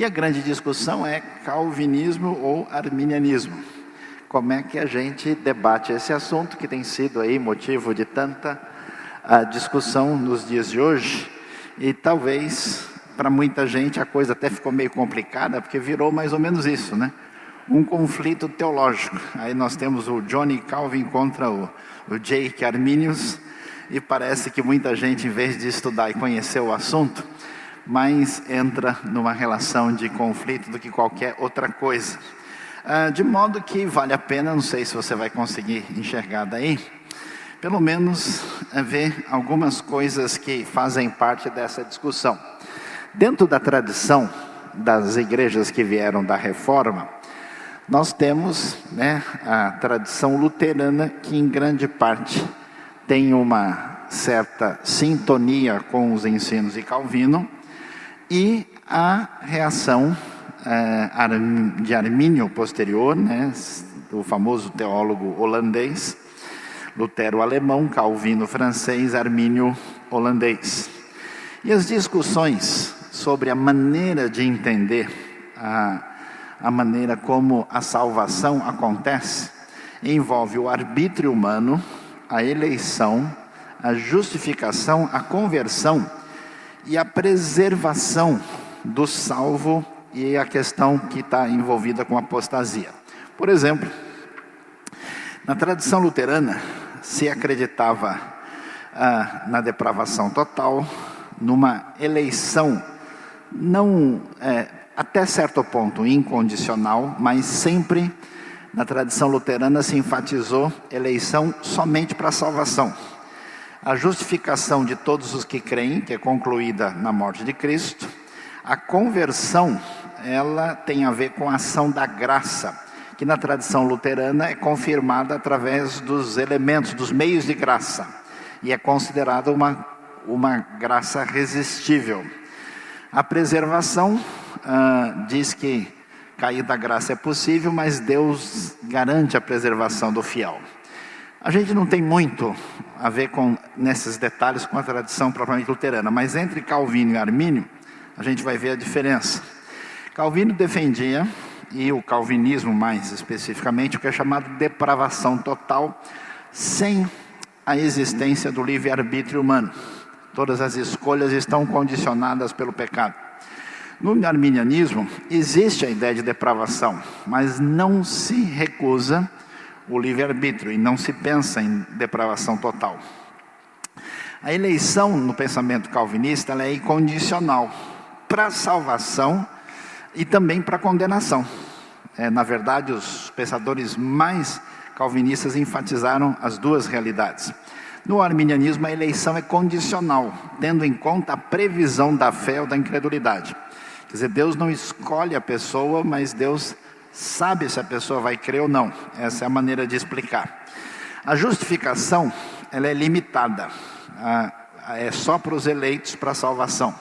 E a grande discussão é calvinismo ou arminianismo. Como é que a gente debate esse assunto que tem sido aí motivo de tanta uh, discussão nos dias de hoje? E talvez para muita gente a coisa até ficou meio complicada, porque virou mais ou menos isso, né? Um conflito teológico. Aí nós temos o Johnny Calvin contra o, o Jake Arminius, e parece que muita gente, em vez de estudar e conhecer o assunto, mais entra numa relação de conflito do que qualquer outra coisa. Ah, de modo que vale a pena, não sei se você vai conseguir enxergar daí, pelo menos é, ver algumas coisas que fazem parte dessa discussão. Dentro da tradição das igrejas que vieram da reforma, nós temos né, a tradição luterana, que em grande parte tem uma certa sintonia com os ensinos de Calvino, e a reação é, de Armínio posterior, né, do famoso teólogo holandês, Lutero alemão, Calvino francês, Armínio holandês. E as discussões sobre a maneira de entender a, a maneira como a salvação acontece envolve o arbítrio humano, a eleição, a justificação, a conversão e a preservação do salvo e a questão que está envolvida com apostasia. Por exemplo, na tradição luterana se acreditava ah, na depravação total, numa eleição não é, até certo ponto incondicional, mas sempre na tradição luterana se enfatizou eleição somente para salvação. A justificação de todos os que creem, que é concluída na morte de Cristo, a conversão, ela tem a ver com a ação da graça, que na tradição luterana é confirmada através dos elementos, dos meios de graça, e é considerada uma, uma graça resistível. A preservação ah, diz que cair da graça é possível, mas Deus garante a preservação do fiel. A gente não tem muito a ver com nesses detalhes com a tradição propriamente luterana, mas entre Calvino e Armínio, a gente vai ver a diferença. Calvino defendia, e o calvinismo mais especificamente, o que é chamado de depravação total, sem a existência do livre-arbítrio humano. Todas as escolhas estão condicionadas pelo pecado. No arminianismo, existe a ideia de depravação, mas não se recusa o livre-arbítrio e não se pensa em depravação total. A eleição no pensamento calvinista é incondicional para salvação e também para condenação. É, na verdade, os pensadores mais calvinistas enfatizaram as duas realidades. No arminianismo, a eleição é condicional, tendo em conta a previsão da fé ou da incredulidade. Quer dizer, Deus não escolhe a pessoa, mas Deus sabe se a pessoa vai crer ou não. Essa é a maneira de explicar. A justificação, ela é limitada. é só para os eleitos para a salvação,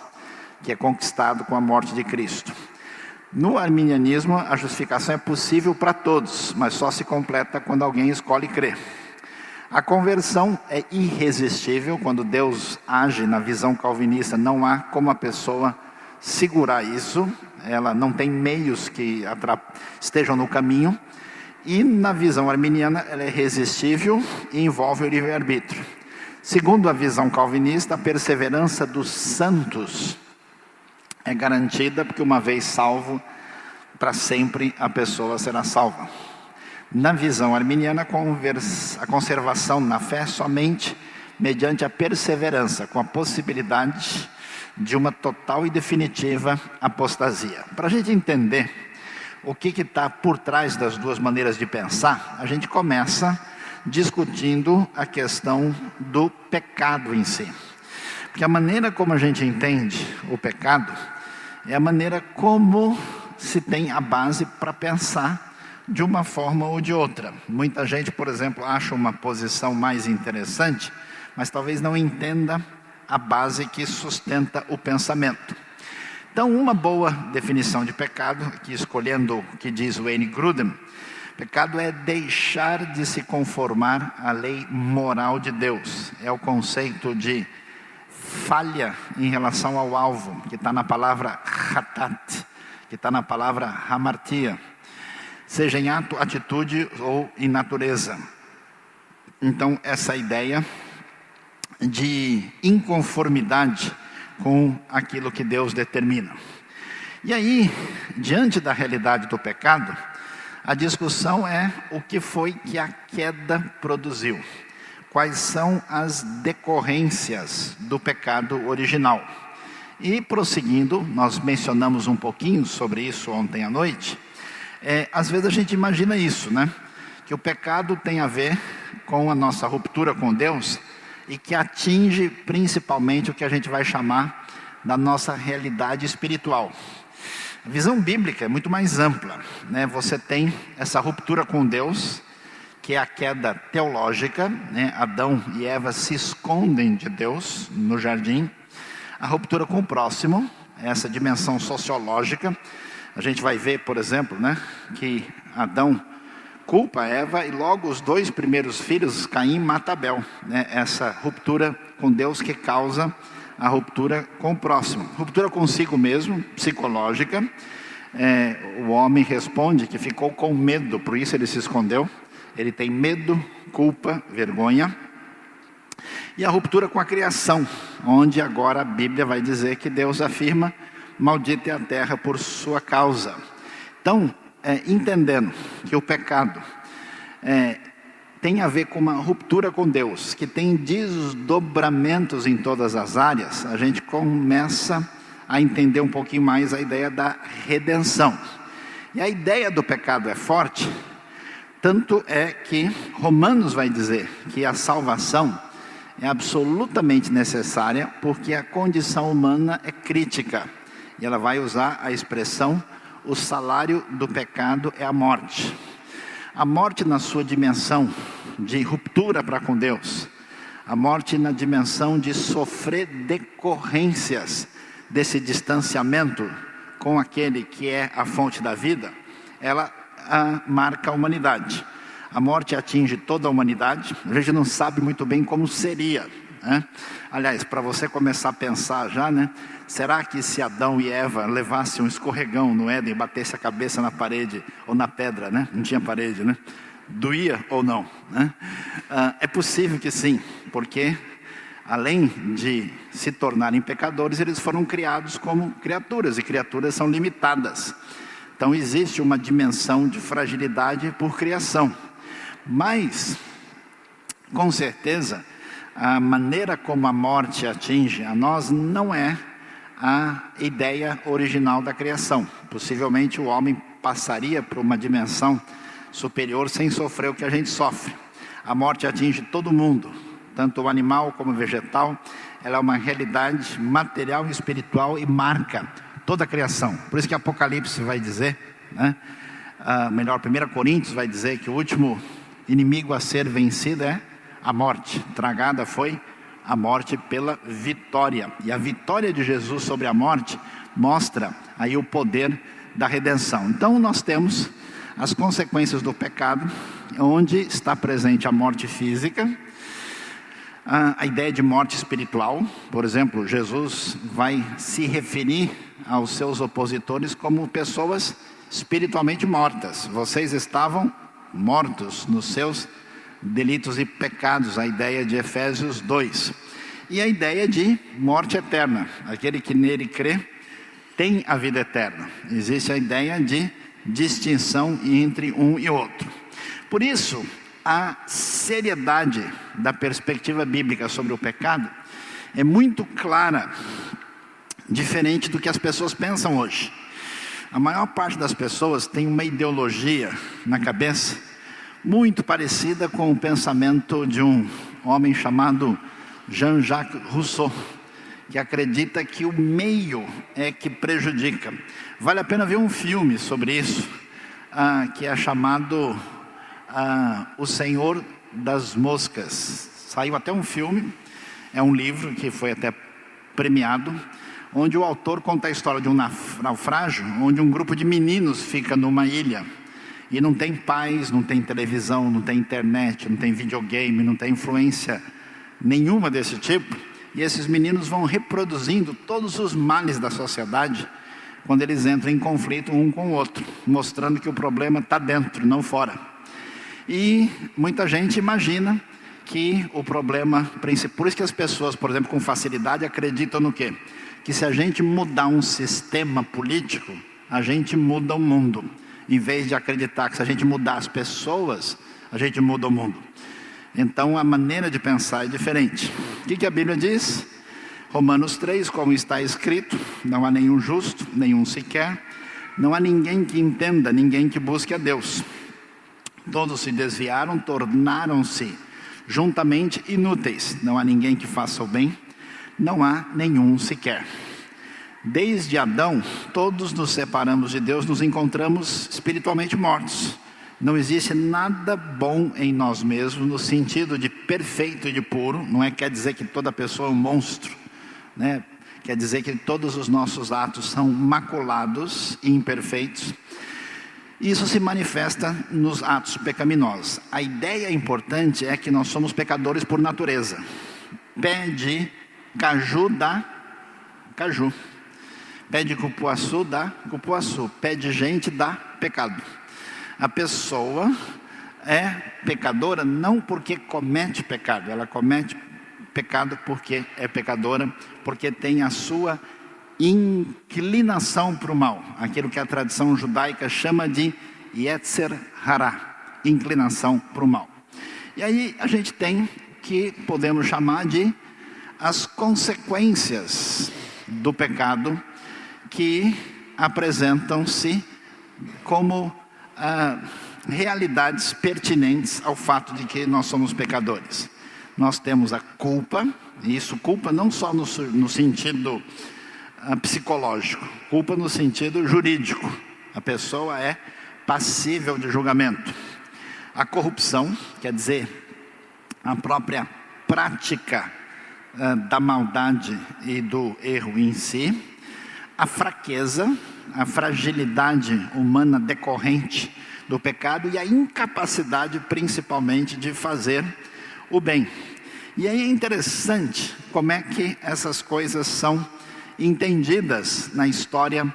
que é conquistado com a morte de Cristo. No arminianismo, a justificação é possível para todos, mas só se completa quando alguém escolhe crer. A conversão é irresistível quando Deus age na visão calvinista, não há como a pessoa segurar isso, ela não tem meios que estejam no caminho. E na visão arminiana, ela é resistível e envolve o livre-arbítrio. Segundo a visão calvinista, a perseverança dos santos é garantida porque, uma vez salvo, para sempre a pessoa será salva. Na visão arminiana, a conservação na fé somente mediante a perseverança, com a possibilidade de uma total e definitiva apostasia. Para a gente entender o que está por trás das duas maneiras de pensar, a gente começa discutindo a questão do pecado em si. Porque a maneira como a gente entende o pecado é a maneira como se tem a base para pensar de uma forma ou de outra. Muita gente, por exemplo, acha uma posição mais interessante, mas talvez não entenda a base que sustenta o pensamento. Então, uma boa definição de pecado, aqui escolhendo o que diz Wayne Grudem, pecado é deixar de se conformar à lei moral de Deus. É o conceito de falha em relação ao alvo, que está na palavra hatat, que está na palavra hamartia, seja em ato, atitude ou em natureza. Então, essa ideia de inconformidade com aquilo que Deus determina. E aí, diante da realidade do pecado, a discussão é o que foi que a queda produziu. Quais são as decorrências do pecado original? E prosseguindo, nós mencionamos um pouquinho sobre isso ontem à noite. É, às vezes a gente imagina isso, né? Que o pecado tem a ver com a nossa ruptura com Deus e que atinge principalmente o que a gente vai chamar da nossa realidade espiritual. A visão bíblica é muito mais ampla, né? Você tem essa ruptura com Deus, que é a queda teológica, né? Adão e Eva se escondem de Deus no jardim. A ruptura com o próximo, essa dimensão sociológica. A gente vai ver, por exemplo, né, que Adão culpa Eva e logo os dois primeiros filhos, Caim mata Abel. Né? Essa ruptura com Deus que causa a ruptura com o próximo. Ruptura consigo mesmo, psicológica. É, o homem responde que ficou com medo, por isso ele se escondeu. Ele tem medo, culpa, vergonha. E a ruptura com a criação, onde agora a Bíblia vai dizer que Deus afirma: Maldita é a terra por sua causa. Então, é, entendendo que o pecado é, tem a ver com uma ruptura com Deus, que tem desdobramentos em todas as áreas, a gente começa a entender um pouquinho mais a ideia da redenção. E a ideia do pecado é forte, tanto é que Romanos vai dizer que a salvação é absolutamente necessária, porque a condição humana é crítica. E ela vai usar a expressão: o salário do pecado é a morte. A morte na sua dimensão de ruptura para com Deus, a morte na dimensão de sofrer decorrências desse distanciamento com aquele que é a fonte da vida, ela a, marca a humanidade. A morte atinge toda a humanidade, a gente não sabe muito bem como seria. Né? Aliás, para você começar a pensar já, né? Será que se Adão e Eva levassem um escorregão no Éden batessem a cabeça na parede ou na pedra, né? Não tinha parede, né? Doía ou não? Né? Ah, é possível que sim, porque além de se tornarem pecadores, eles foram criados como criaturas e criaturas são limitadas. Então existe uma dimensão de fragilidade por criação. Mas, com certeza, a maneira como a morte atinge a nós não é a ideia original da criação. Possivelmente o homem passaria por uma dimensão superior sem sofrer o que a gente sofre. A morte atinge todo mundo, tanto o animal como o vegetal. Ela é uma realidade material e espiritual e marca toda a criação. Por isso que Apocalipse vai dizer, né? Ah, melhor, 1 Coríntios vai dizer que o último inimigo a ser vencido é a morte. Tragada foi a morte pela vitória. E a vitória de Jesus sobre a morte mostra aí o poder da redenção. Então nós temos as consequências do pecado, onde está presente a morte física, a, ideia de morte espiritual. Por exemplo, Jesus vai se referir aos seus opositores como pessoas espiritualmente mortas. Vocês estavam mortos nos seus delitos e pecados, a ideia de Efésios 2. E a ideia de morte eterna. Aquele que nele crê tem a vida eterna. Existe a ideia de distinção entre um e outro. Por isso, a seriedade da perspectiva bíblica sobre o pecado é muito clara, diferente do que as pessoas pensam hoje. A maior parte das pessoas tem uma ideologia na cabeça muito parecida com o pensamento de um homem chamado Jean-Jacques Rousseau, que acredita que o meio é que prejudica. Vale a pena ver um filme sobre isso, ah, que é chamado ah, O Senhor das Moscas. Saiu até um filme, é um livro que foi até premiado, onde o autor conta a história de um naufrágio, onde um grupo de meninos fica numa ilha e não tem pais, não tem televisão, não tem internet, não tem videogame, não tem influência nenhuma desse tipo. E esses meninos vão reproduzindo todos os males da sociedade quando eles entram em conflito um com o outro, mostrando que o problema está dentro, não fora. E muita gente imagina que o problema principal, por isso que as pessoas, por exemplo, com facilidade acreditam no quê? Que se a gente mudar um sistema político, a gente muda o mundo, em vez de acreditar que se a gente mudar as pessoas, a gente muda o mundo. Então a maneira de pensar é diferente. O que, que a Bíblia diz? Romanos 3, como está escrito: não há nenhum justo, nenhum sequer, não há ninguém que entenda, ninguém que busque a Deus. Todos se desviaram, tornaram-se juntamente inúteis. Não há ninguém que faça o bem, não há nenhum sequer. Desde Adão, todos nos separamos de Deus, nos encontramos espiritualmente mortos. Não existe nada bom em nós mesmos, no sentido de perfeito e de puro, não é quer dizer que toda pessoa é um monstro, né? quer dizer que todos os nossos atos são maculados e imperfeitos. Isso se manifesta nos atos pecaminosos. A ideia importante é que nós somos pecadores por natureza. Pé de caju dá caju. Pé de cupuaçu dá cupuaçu. Pé de gente dá pecado. A pessoa é pecadora não porque comete pecado, ela comete pecado porque é pecadora, porque tem a sua inclinação para o mal, aquilo que a tradição judaica chama de Yetzer Hará, inclinação para o mal. E aí a gente tem que podemos chamar de as consequências do pecado que apresentam-se como ah, realidades pertinentes ao fato de que nós somos pecadores. Nós temos a culpa, e isso culpa não só no, no sentido psicológico, culpa no sentido jurídico. A pessoa é passível de julgamento. A corrupção, quer dizer, a própria prática uh, da maldade e do erro em si. A fraqueza, a fragilidade humana decorrente do pecado e a incapacidade, principalmente, de fazer o bem. E aí é interessante como é que essas coisas são entendidas na história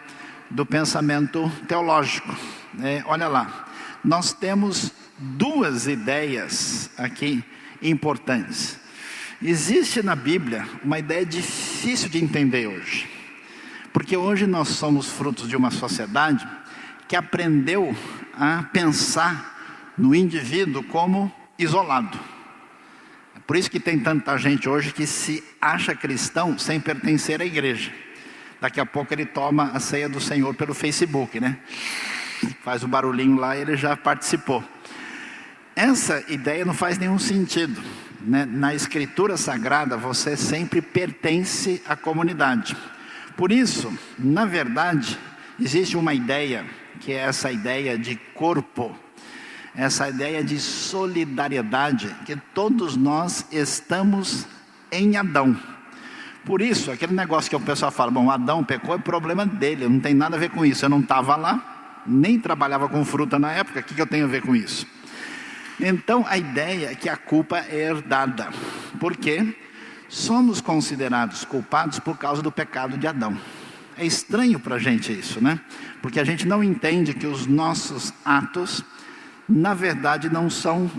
do pensamento teológico. É, olha lá, nós temos duas ideias aqui importantes. Existe na Bíblia uma ideia difícil de entender hoje, porque hoje nós somos frutos de uma sociedade que aprendeu a pensar no indivíduo como isolado. Por isso que tem tanta gente hoje que se acha cristão sem pertencer à igreja. Daqui a pouco ele toma a ceia do Senhor pelo Facebook, né? Faz o barulhinho lá e ele já participou. Essa ideia não faz nenhum sentido. Né? Na Escritura Sagrada, você sempre pertence à comunidade. Por isso, na verdade, existe uma ideia, que é essa ideia de corpo essa ideia de solidariedade, que todos nós estamos em Adão. Por isso, aquele negócio que o pessoal fala, bom, Adão pecou, é problema dele, não tem nada a ver com isso. Eu não estava lá, nem trabalhava com fruta na época, o que, que eu tenho a ver com isso? Então, a ideia é que a culpa é herdada, porque somos considerados culpados por causa do pecado de Adão. É estranho para a gente isso, né? Porque a gente não entende que os nossos atos na verdade, não são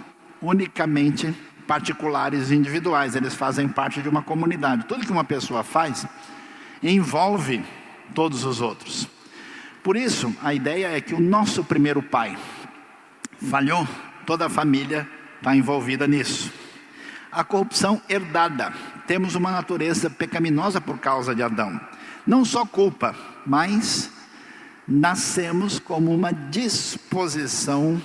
unicamente particulares e individuais, eles fazem parte de uma comunidade. Tudo que uma pessoa faz envolve todos os outros. Por isso, a ideia é que o nosso primeiro pai falhou, toda a família está envolvida nisso. A corrupção herdada. Temos uma natureza pecaminosa por causa de Adão. Não só culpa, mas nascemos como uma disposição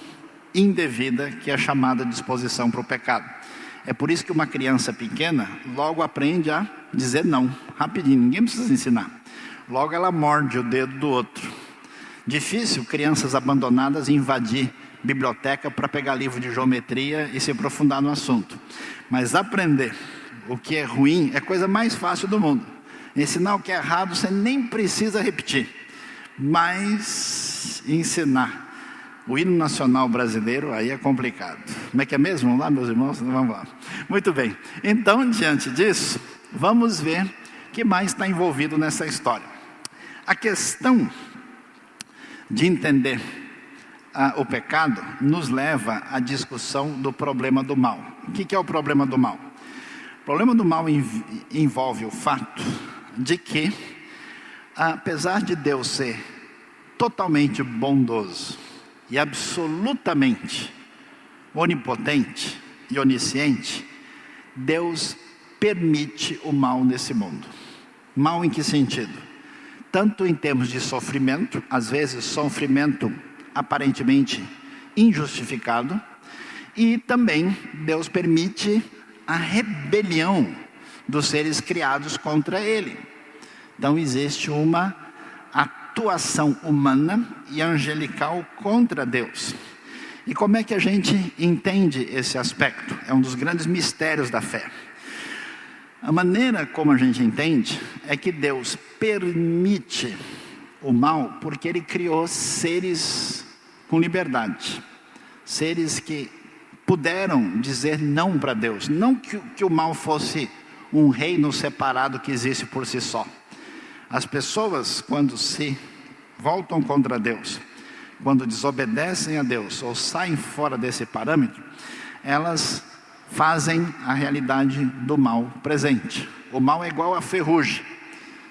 indevida que é chamada disposição para o pecado. É por isso que uma criança pequena logo aprende a dizer não, rapidinho, ninguém precisa ensinar. Logo ela morde o dedo do outro. Difícil crianças abandonadas invadir biblioteca para pegar livro de geometria e se aprofundar no assunto. Mas aprender o que é ruim é a coisa mais fácil do mundo. Ensinar o que é errado você nem precisa repetir. Mas ensinar o hino nacional brasileiro, aí é complicado. Como é que é mesmo? Vamos lá, meus irmãos? Vamos lá. Muito bem. Então, diante disso, vamos ver o que mais está envolvido nessa história. A questão de entender ah, o pecado nos leva à discussão do problema do mal. O que, que é o problema do mal? O problema do mal envolve o fato de que, apesar de Deus ser totalmente bondoso e absolutamente onipotente e onisciente, Deus permite o mal nesse mundo. Mal em que sentido? Tanto em termos de sofrimento, às vezes sofrimento aparentemente injustificado, e também Deus permite a rebelião dos seres criados contra Ele. Então existe uma atuação humana e angelical contra Deus. E como é que a gente entende esse aspecto? É um dos grandes mistérios da fé. A maneira como a gente entende é que Deus permite o mal porque Ele criou seres com liberdade, seres que puderam dizer não para Deus. Não que, que o mal fosse um reino separado que existe por si só. As pessoas, quando se voltam contra Deus, quando desobedecem a Deus ou saem fora desse parâmetro, elas fazem a realidade do mal presente. O mal é igual a ferrugem,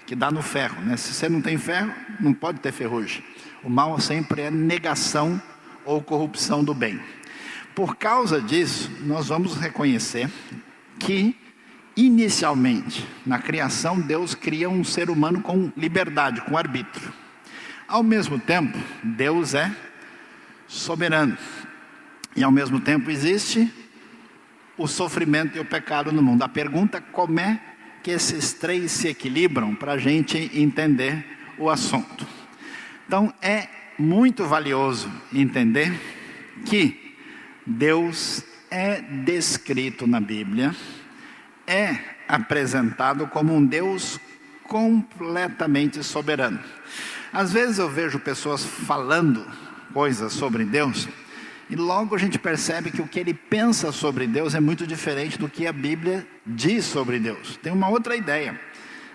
que dá no ferro. Né? Se você não tem ferro, não pode ter ferrugem. O mal sempre é negação ou corrupção do bem. Por causa disso, nós vamos reconhecer que Inicialmente, na criação, Deus cria um ser humano com liberdade, com arbítrio. Ao mesmo tempo, Deus é soberano. E ao mesmo tempo existe o sofrimento e o pecado no mundo. A pergunta é como é que esses três se equilibram para a gente entender o assunto. Então é muito valioso entender que Deus é descrito na Bíblia é apresentado como um Deus completamente soberano. Às vezes eu vejo pessoas falando coisas sobre Deus e logo a gente percebe que o que ele pensa sobre Deus é muito diferente do que a Bíblia diz sobre Deus. Tem uma outra ideia.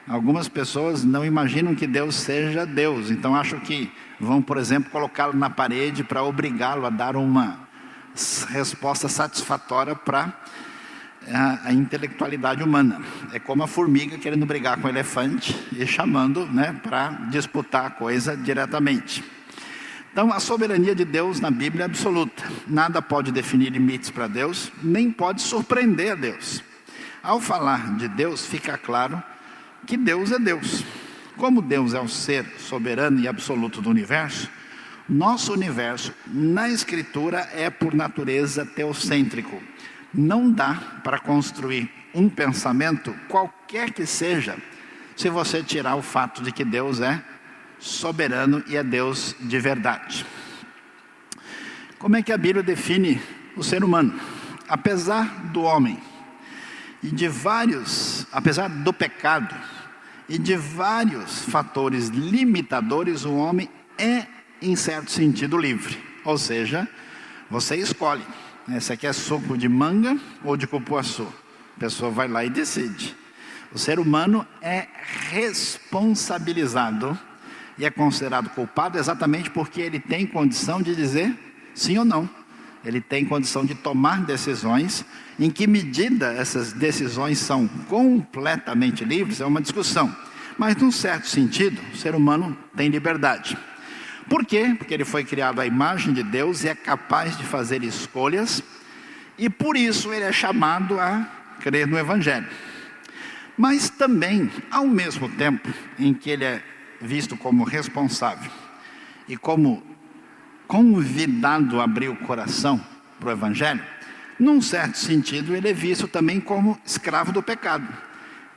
Algumas pessoas não imaginam que Deus seja Deus, então acham que vão, por exemplo, colocá-lo na parede para obrigá-lo a dar uma resposta satisfatória para a, a, intelectualidade humana. É como a formiga querendo brigar com o elefante e chamando né, para disputar a coisa diretamente. Então, a soberania de Deus na Bíblia é absoluta. Nada pode definir limites para Deus, nem pode surpreender a Deus. Ao falar de Deus, fica claro que Deus é Deus. Como Deus é o ser soberano e absoluto do universo, nosso universo, na Escritura, é por natureza teocêntrico não dá para construir um pensamento, qualquer que seja, se você tirar o fato de que Deus é soberano e é Deus de verdade. Como é que a Bíblia define o ser humano? Apesar do homem e de vários, apesar do pecado e de vários fatores limitadores, o homem é, em certo sentido, livre. Ou seja, você escolhe. Esse aqui é suco de manga ou de cupuaçu? A pessoa vai lá e decide. O ser humano é responsabilizado e é considerado culpado exatamente porque ele tem condição de dizer sim ou não. Ele tem condição de tomar decisões. Em que medida essas decisões são completamente livres é uma discussão. Mas, num certo sentido, o ser humano tem liberdade. Por quê? Porque ele foi criado à imagem de Deus e é capaz de fazer escolhas, e por isso ele é chamado a crer no Evangelho. Mas também, ao mesmo tempo em que ele é visto como responsável e como convidado a abrir o coração para o Evangelho, num certo sentido, ele é visto também como escravo do pecado.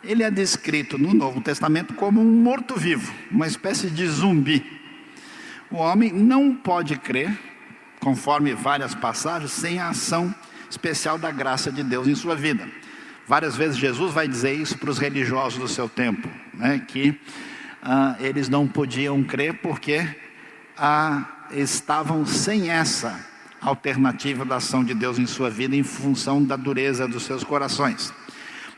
Ele é descrito no Novo Testamento como um morto-vivo, uma espécie de zumbi o homem não pode crer, conforme várias passagens, sem a ação especial da graça de Deus em sua vida. Várias vezes Jesus vai dizer isso para os religiosos do seu tempo, né, que ah, eles não podiam crer porque ah, estavam sem essa alternativa da ação de Deus em sua vida em função da dureza dos seus corações.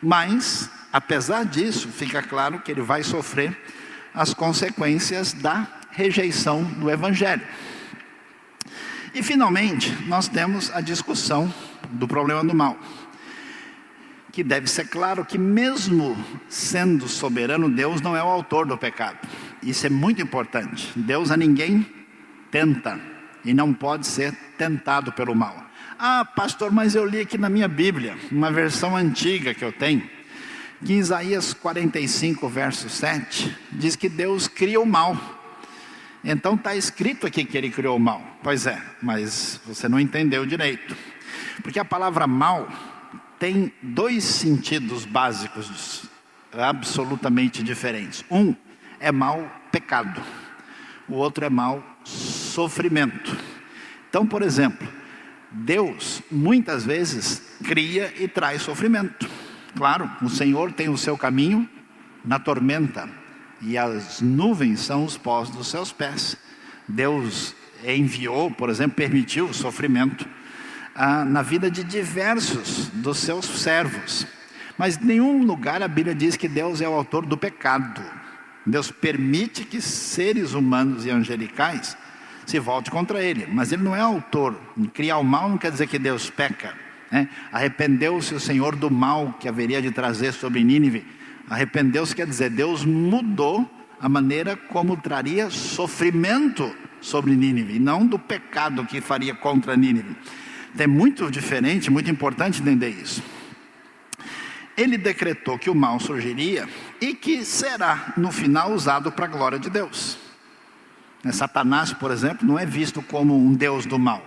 Mas, apesar disso, fica claro que ele vai sofrer as consequências da rejeição do Evangelho. E finalmente, nós temos a discussão do problema do mal. Que deve ser claro que, mesmo sendo soberano, Deus não é o autor do pecado. Isso é muito importante. Deus a ninguém tenta e não pode ser tentado pelo mal. Ah, pastor, mas eu li aqui na minha Bíblia, uma versão antiga que eu tenho, que Isaías 45, verso 7, diz que Deus cria o mal. Então está escrito aqui que ele criou o mal. Pois é, mas você não entendeu direito. Porque a palavra mal tem dois sentidos básicos absolutamente diferentes. Um é mal pecado, o outro é mal sofrimento. Então, por exemplo, Deus muitas vezes cria e traz sofrimento. Claro, o Senhor tem o seu caminho na tormenta e as nuvens são os pós dos seus pés. Deus enviou, por exemplo, permitiu o sofrimento ah, na vida de diversos dos seus servos. Mas em nenhum lugar a Bíblia diz que Deus é o autor do pecado. Deus permite que seres humanos e angelicais se volte contra ele. Mas ele não é autor. Criar o mal não quer dizer que Deus peca. Né? Arrependeu-se o Senhor do mal que haveria de trazer sobre Nínive. Arrependeu-se quer dizer, Deus mudou a maneira como traria sofrimento sobre Nínive, não do pecado que faria contra Nínive. É muito diferente, muito importante entender isso. Ele decretou que o mal surgiria e que será, no final, usado para a glória de Deus. Né, Satanás, por exemplo, não é visto como um Deus do mal,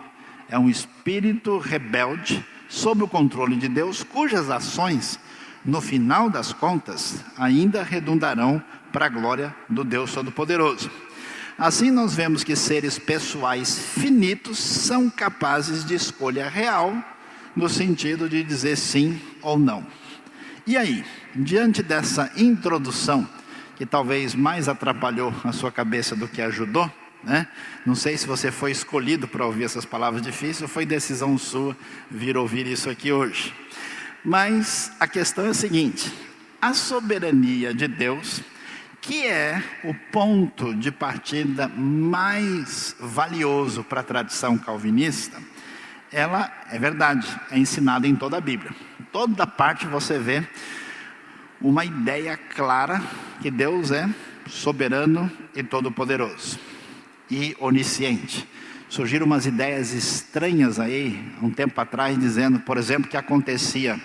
é um espírito rebelde sob o controle de Deus, cujas ações, no final das contas, ainda redundarão para a glória do Deus Todo-Poderoso. Assim, nós vemos que seres pessoais finitos são capazes de escolha real, no sentido de dizer sim ou não. E aí, diante dessa introdução, que talvez mais atrapalhou a sua cabeça do que ajudou, né? Não sei se você foi escolhido para ouvir essas palavras difíceis ou foi decisão sua vir ouvir isso aqui hoje. Mas a questão é a seguinte: a soberania de Deus, que é o ponto de partida mais valioso para a tradição calvinista, ela é verdade, é ensinada em toda a Bíblia. Toda parte você vê uma ideia clara que Deus é soberano e todo-poderoso e onisciente. Surgiram umas ideias estranhas aí, um tempo atrás, dizendo, por exemplo, que acontecia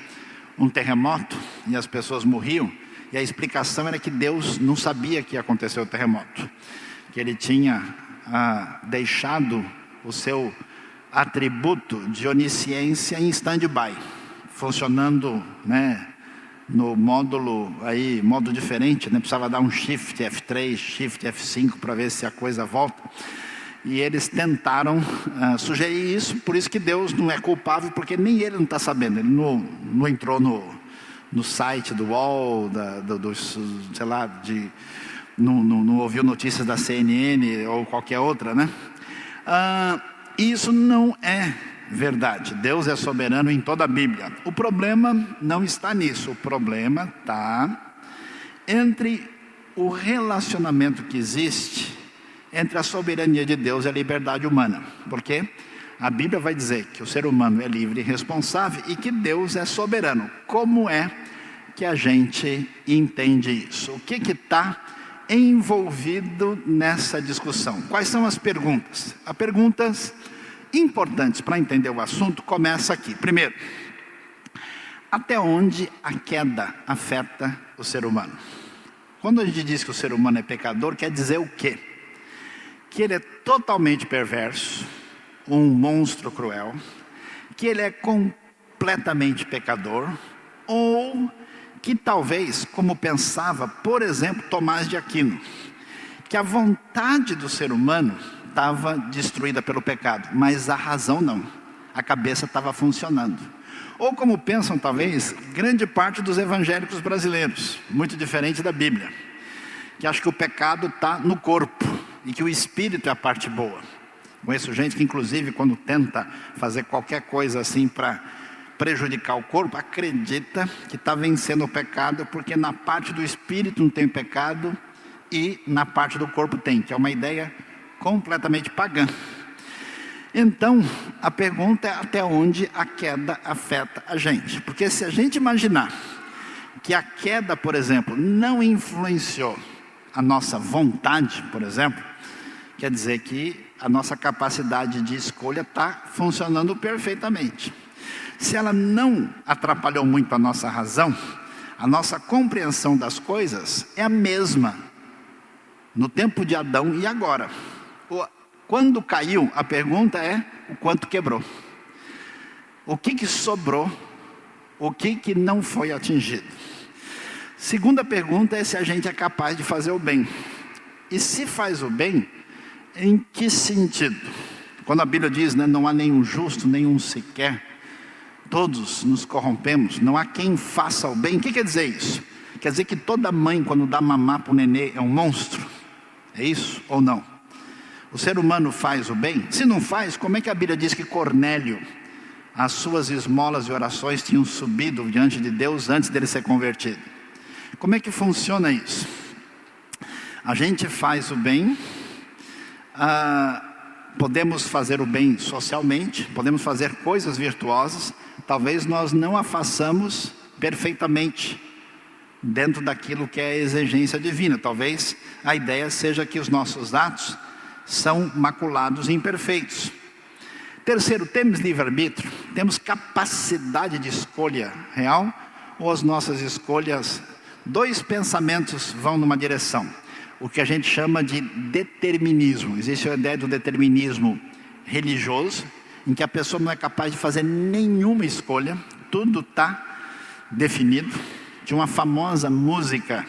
um terremoto e as pessoas morriam, e a explicação era que Deus não sabia que ia acontecer o terremoto, que ele tinha ah, deixado o seu atributo de onisciência em stand-by, funcionando, né, no módulo aí, modo diferente, né? precisava dar um shift F3, shift F5 para ver se a coisa volta. E eles tentaram uh, sugerir isso, por isso que Deus não é culpável, porque nem ele não está sabendo, ele não, não entrou no, no site do UOL, da, do, do, sei lá, de, não, não, não, ouviu notícias da CNN ou qualquer outra, né? Uh, isso não é verdade. Deus é soberano em toda a Bíblia. O problema não está nisso. O problema está entre o relacionamento que existe entre a soberania de Deus e a liberdade humana. Porque a Bíblia vai dizer que o ser humano é livre e responsável e que Deus é soberano. Como é que a gente entende isso? O que está envolvido nessa discussão? Quais são as perguntas? As perguntas importantes para entender o assunto começa aqui. Primeiro, até onde a queda afeta o ser humano? Quando a gente diz que o ser humano é pecador, quer dizer o quê? Que ele é totalmente perverso, um monstro cruel, que ele é completamente pecador, ou que talvez, como pensava, por exemplo, Tomás de Aquino, que a vontade do ser humano estava destruída pelo pecado, mas a razão não. A cabeça estava funcionando. Ou como pensam, talvez, grande parte dos evangélicos brasileiros, muito diferente da Bíblia, que acha que o pecado está no corpo e que o espírito é a parte boa. Conheço gente que, inclusive, quando tenta fazer qualquer coisa assim para prejudicar o corpo, acredita que está vencendo o pecado, porque na parte do espírito não tem pecado e na parte do corpo tem, que é uma ideia completamente pagã. Então, a pergunta é até onde a queda afeta a gente. Porque se a gente imaginar que a queda, por exemplo, não influenciou a nossa vontade, por exemplo, quer dizer que a nossa capacidade de escolha está funcionando perfeitamente. Se ela não atrapalhou muito a nossa razão, a nossa compreensão das coisas é a mesma no tempo de Adão e agora. Quando caiu, a pergunta é o quanto quebrou. O que, que sobrou? O que, que não foi atingido? Segunda pergunta é se a gente é capaz de fazer o bem. E se faz o bem, em que sentido? Quando a Bíblia diz, né, não há nenhum justo, nenhum sequer, todos nos corrompemos, não há quem faça o bem. O que quer dizer isso? Quer dizer que toda mãe, quando dá mamar para o nenê, é um monstro? É isso ou não? O ser humano faz o bem? Se não faz, como é que a Bíblia diz que Cornélio, as suas esmolas e orações tinham subido diante de Deus antes dele ser convertido? Como é que funciona isso? A gente faz o bem, ah, podemos fazer o bem socialmente, podemos fazer coisas virtuosas, talvez nós não a façamos perfeitamente dentro daquilo que é a exigência divina. Talvez a ideia seja que os nossos atos são maculados e imperfeitos. Terceiro, temos livre-arbítrio? Temos capacidade de escolha real? Ou as nossas escolhas, dois pensamentos vão numa direção. O que a gente chama de determinismo. Existe a ideia do determinismo religioso, em que a pessoa não é capaz de fazer nenhuma escolha, tudo está definido. Tinha uma famosa música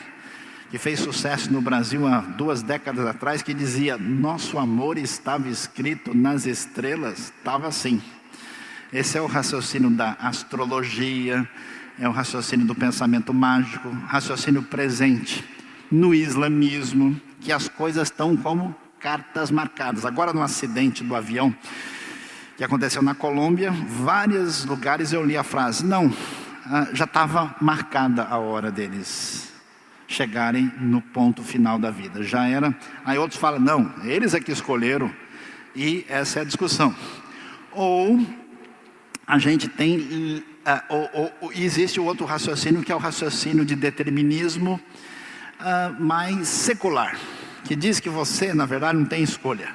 que fez sucesso no Brasil há duas décadas atrás, que dizia: Nosso amor estava escrito nas estrelas. Estava assim. Esse é o raciocínio da astrologia, é o raciocínio do pensamento mágico, raciocínio presente no islamismo, que as coisas estão como cartas marcadas. Agora, no acidente do avião que aconteceu na Colômbia, vários lugares eu li a frase: Não, ah, já estava marcada a hora deles chegarem no ponto final da vida. Já era. Aí outros falam, não, eles é que escolheram, e essa é a discussão. Ou a gente tem. Uh, ou, ou, existe o outro raciocínio, que é o raciocínio de determinismo uh, mais secular, que diz que você, na verdade, não tem escolha.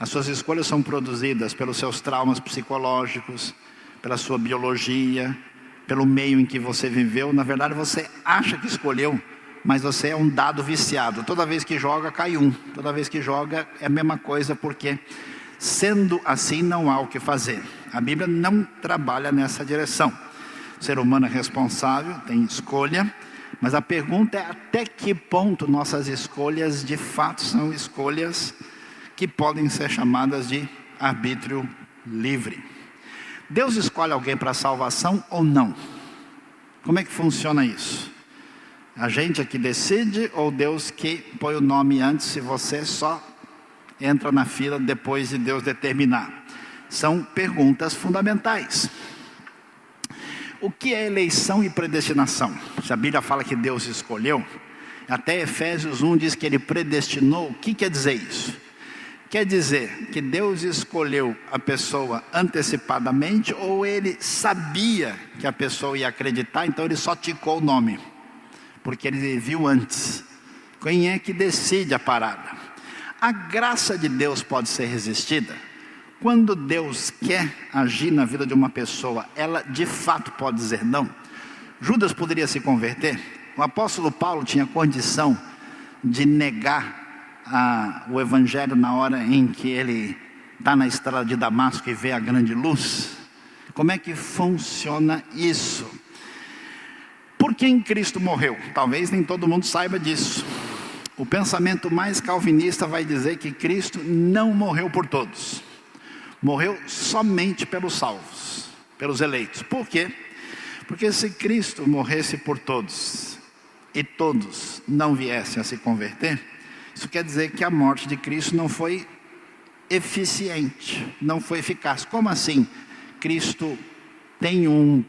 As suas escolhas são produzidas pelos seus traumas psicológicos, pela sua biologia, pelo meio em que você viveu. Na verdade, você acha que escolheu, mas você é um dado viciado. Toda vez que joga, cai um. Toda vez que joga, é a mesma coisa, porque sendo assim, não há o que fazer. A Bíblia não trabalha nessa direção. O ser humano é responsável, tem escolha, mas a pergunta é até que ponto nossas escolhas de fato são escolhas que podem ser chamadas de arbítrio livre. Deus escolhe alguém para salvação ou não? Como é que funciona isso? A gente é que decide ou Deus que põe o nome antes se você só entra na fila depois de Deus determinar? São perguntas fundamentais. O que é eleição e predestinação? Se a Bíblia fala que Deus escolheu, até Efésios 1 diz que ele predestinou, o que quer dizer isso? Quer dizer que Deus escolheu a pessoa antecipadamente ou ele sabia que a pessoa ia acreditar, então ele só ticou o nome porque ele viu antes. Quem é que decide a parada? A graça de Deus pode ser resistida? Quando Deus quer agir na vida de uma pessoa, ela de fato pode dizer não. Judas poderia se converter? O apóstolo Paulo tinha condição de negar a, o evangelho na hora em que ele está na estrada de Damasco e vê a grande luz? Como é que funciona isso? Por quem Cristo morreu? Talvez nem todo mundo saiba disso. O pensamento mais calvinista vai dizer que Cristo não morreu por todos, morreu somente pelos salvos, pelos eleitos. Por quê? Porque se Cristo morresse por todos e todos não viessem a se converter, isso quer dizer que a morte de Cristo não foi eficiente, não foi eficaz. Como assim? Cristo tem um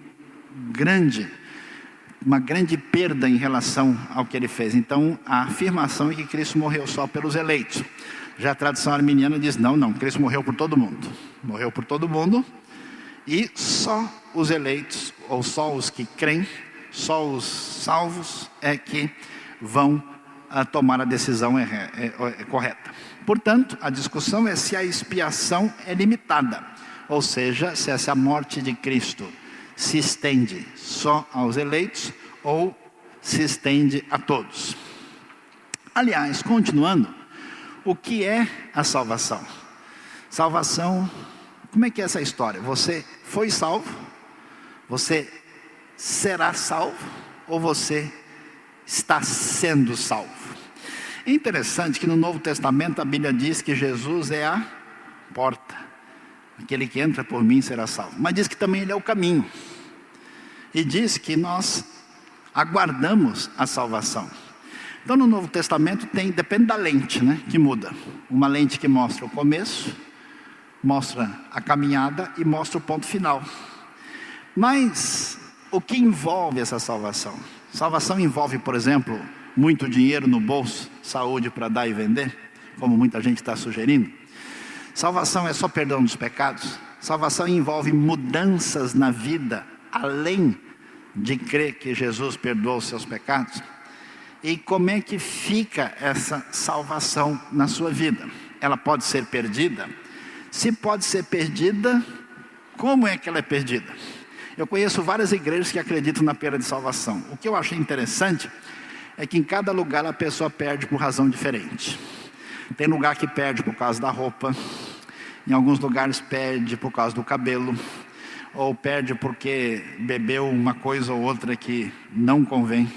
grande uma grande perda em relação ao que ele fez. Então, a afirmação é que Cristo morreu só pelos eleitos. Já a tradição arminiana diz: não, não, Cristo morreu por todo mundo. Morreu por todo mundo e só os eleitos, ou só os que creem, só os salvos é que vão a tomar a decisão é, é, é, correta. Portanto, a discussão é se a expiação é limitada, ou seja, se essa morte de Cristo se estende só aos eleitos ou se estende a todos. Aliás, continuando, o que é a salvação? Salvação, como é que é essa história? Você foi salvo? Você será salvo? Ou você está sendo salvo? É interessante que no Novo Testamento a Bíblia diz que Jesus é a porta. Aquele que entra por mim será salvo. Mas diz que também ele é o caminho. E diz que nós aguardamos a salvação. Então no Novo Testamento tem, depende da lente, né, que muda. Uma lente que mostra o começo, mostra a caminhada e mostra o ponto final. Mas o que envolve essa salvação? Salvação envolve, por exemplo, muito dinheiro no bolso, saúde para dar e vender, como muita gente está sugerindo. Salvação é só perdão dos pecados. Salvação envolve mudanças na vida, além de crer que Jesus perdoou os seus pecados. E como é que fica essa salvação na sua vida? Ela pode ser perdida? Se pode ser perdida, como é que ela é perdida? Eu conheço várias igrejas que acreditam na perda de salvação. O que eu achei interessante é que em cada lugar a pessoa perde por razão diferente. Tem lugar que perde por causa da roupa, em alguns lugares perde por causa do cabelo, ou perde porque bebeu uma coisa ou outra que não convém,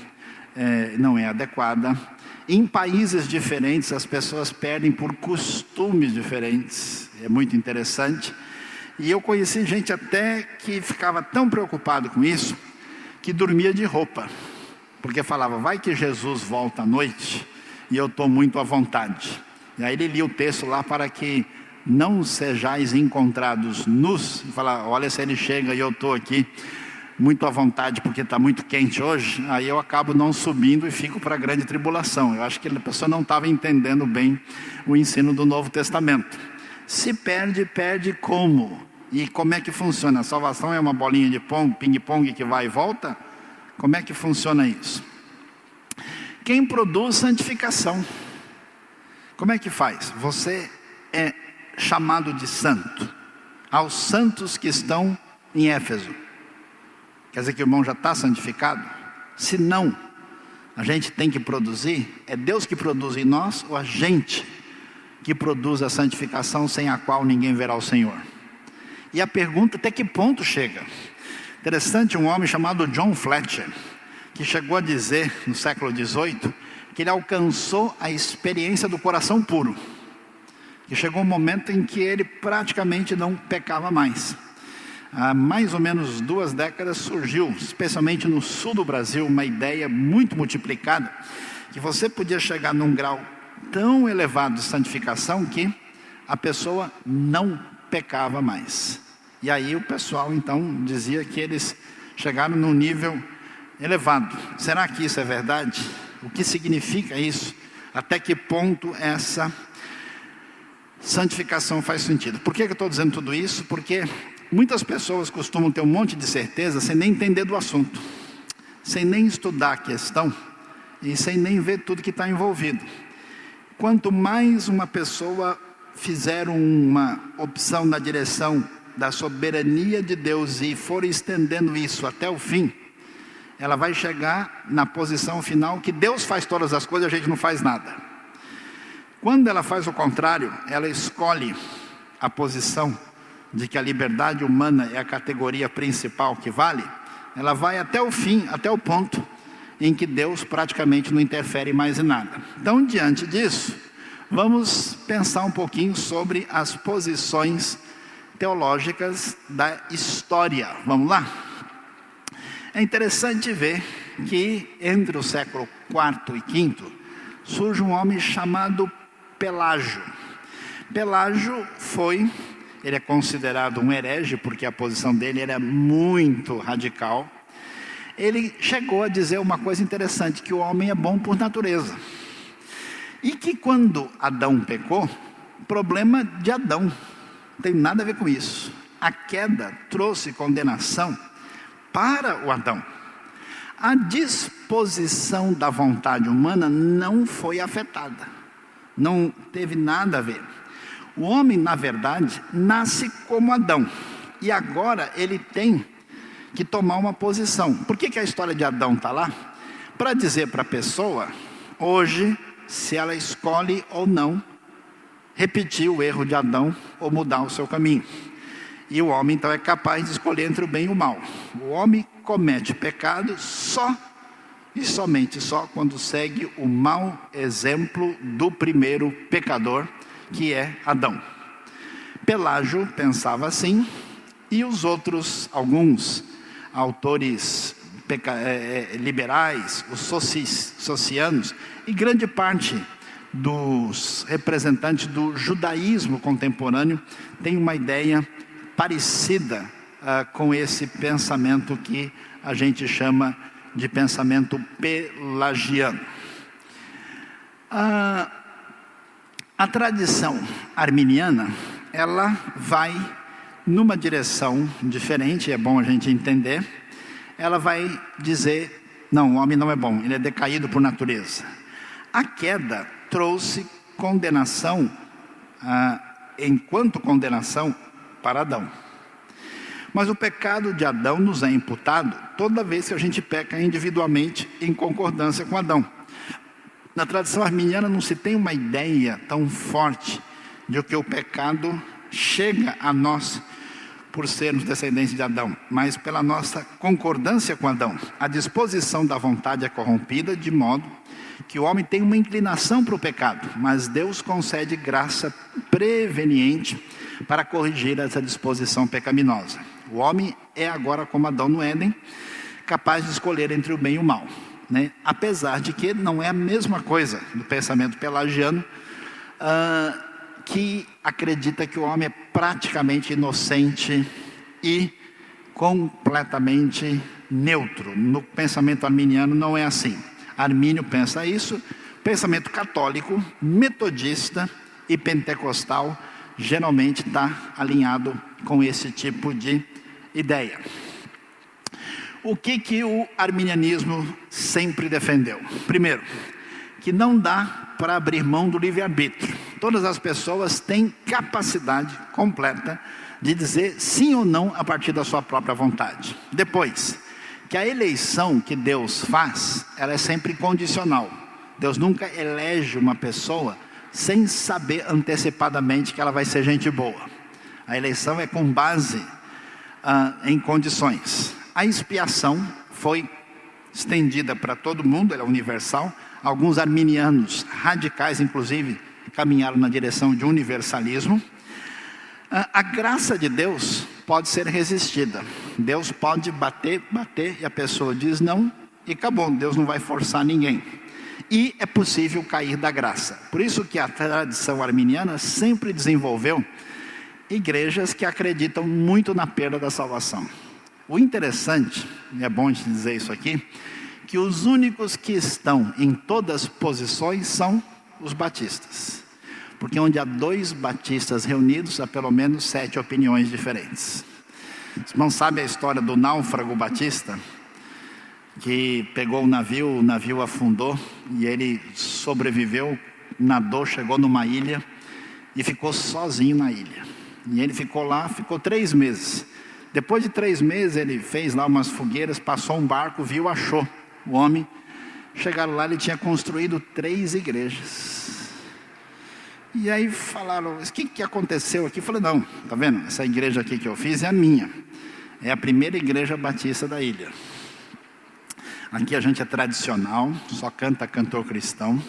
é, não é adequada. Em países diferentes, as pessoas perdem por costumes diferentes, é muito interessante. E eu conheci gente até que ficava tão preocupado com isso, que dormia de roupa, porque falava, vai que Jesus volta à noite e eu estou muito à vontade. E aí ele lia o texto lá para que não sejais encontrados nus, e falar, olha se ele chega e eu estou aqui muito à vontade porque está muito quente hoje, aí eu acabo não subindo e fico para a grande tribulação. Eu acho que a pessoa não estava entendendo bem o ensino do Novo Testamento. Se perde, perde como? E como é que funciona? A salvação é uma bolinha de ping-pong que vai e volta? Como é que funciona isso? Quem produz santificação? Como é que faz? Você é chamado de santo, aos santos que estão em Éfeso. Quer dizer que o irmão já está santificado? Se não, a gente tem que produzir, é Deus que produz em nós ou a gente que produz a santificação sem a qual ninguém verá o Senhor? E a pergunta até que ponto chega? Interessante, um homem chamado John Fletcher, que chegou a dizer no século XVIII que ele alcançou a experiência do coração puro. E chegou um momento em que ele praticamente não pecava mais. Há mais ou menos duas décadas surgiu, especialmente no sul do Brasil, uma ideia muito multiplicada, que você podia chegar num grau tão elevado de santificação que a pessoa não pecava mais. E aí o pessoal então dizia que eles chegaram num nível elevado. Será que isso é verdade? O que significa isso? Até que ponto essa santificação faz sentido. Por que, eu estou dizendo tudo isso? Porque muitas pessoas costumam ter um monte de certeza sem nem entender do assunto, sem nem estudar a questão e sem nem ver tudo que está envolvido. Quanto mais uma pessoa fizer uma opção na direção da soberania de Deus e for estendendo isso até o fim, ela vai chegar na posição final que Deus faz todas as coisas, a gente não faz nada. Quando ela faz o contrário, ela escolhe a posição de que a liberdade humana é a categoria principal que vale, ela vai até o fim, até o ponto em que Deus praticamente não interfere mais em nada. Então, diante disso, vamos pensar um pouquinho sobre as posições teológicas da história. Vamos lá? É interessante ver que entre o século IV e V surge um homem chamado Pelágio. Pelágio foi, ele é considerado um herege porque a posição dele era muito radical. ele chegou a dizer uma coisa interessante: que o homem é bom por natureza. E que quando Adão pecou, problema de Adão, tem nada a ver com isso. A queda trouxe condenação para o Adão. A disposição da vontade humana não foi afetada, não teve nada a ver. O homem, na verdade, nasce como Adão, e agora ele tem que tomar uma posição. Por que, que a história de Adão está lá? Para dizer para a pessoa, hoje, se ela escolhe ou não repetir o erro de Adão ou mudar o seu caminho. E o homem então é capaz de escolher entre o bem e o mal. O homem comete pecado só e somente só quando segue o mau exemplo do primeiro pecador, que é Adão. Pelágio pensava assim, e os outros, alguns autores é, é, liberais, os socianos, e grande parte dos representantes do judaísmo contemporâneo tem uma ideia parecida uh, com esse pensamento que a gente chama de pensamento pelagiano. Uh, a tradição arminiana, ela vai numa direção diferente, é bom a gente entender. Ela vai dizer: não, o homem não é bom, ele é decaído por natureza. A queda trouxe condenação, ah, enquanto condenação, para Adão. Mas o pecado de Adão nos é imputado toda vez que a gente peca individualmente em concordância com Adão. Na tradição arminiana não se tem uma ideia tão forte de que o pecado chega a nós por sermos descendentes de Adão, mas pela nossa concordância com Adão. A disposição da vontade é corrompida de modo que o homem tem uma inclinação para o pecado, mas Deus concede graça preveniente para corrigir essa disposição pecaminosa. O homem é agora como Adão no Éden, capaz de escolher entre o bem e o mal, né? apesar de que não é a mesma coisa do pensamento pelagiano. Uh, que acredita que o homem é praticamente inocente e completamente neutro. No pensamento arminiano não é assim. Armínio pensa isso, pensamento católico, metodista e pentecostal geralmente está alinhado com esse tipo de ideia. O que, que o arminianismo sempre defendeu? Primeiro, que não dá para abrir mão do livre-arbítrio. Todas as pessoas têm capacidade completa de dizer sim ou não a partir da sua própria vontade. Depois, que a eleição que Deus faz, ela é sempre condicional. Deus nunca elege uma pessoa sem saber antecipadamente que ela vai ser gente boa. A eleição é com base ah, em condições. A expiação foi estendida para todo mundo, ela é universal. Alguns arminianos radicais, inclusive, caminharam na direção de universalismo. A graça de Deus pode ser resistida. Deus pode bater, bater, e a pessoa diz não, e acabou. Deus não vai forçar ninguém. E é possível cair da graça. Por isso que a tradição arminiana sempre desenvolveu igrejas que acreditam muito na perda da salvação. O interessante, e é bom te dizer isso aqui, que os únicos que estão em todas as posições são os batistas. Porque onde há dois batistas reunidos, há pelo menos sete opiniões diferentes. Os irmãos sabem a história do náufrago batista? Que pegou o navio, o navio afundou e ele sobreviveu, nadou, chegou numa ilha e ficou sozinho na ilha. E ele ficou lá, ficou três meses. Depois de três meses, ele fez lá umas fogueiras, passou um barco, viu, achou o homem. Chegaram lá, ele tinha construído três igrejas. E aí falaram, o que, que aconteceu aqui? Eu falei, não, tá vendo? Essa igreja aqui que eu fiz é a minha. É a primeira igreja batista da ilha. Aqui a gente é tradicional, só canta cantor cristão.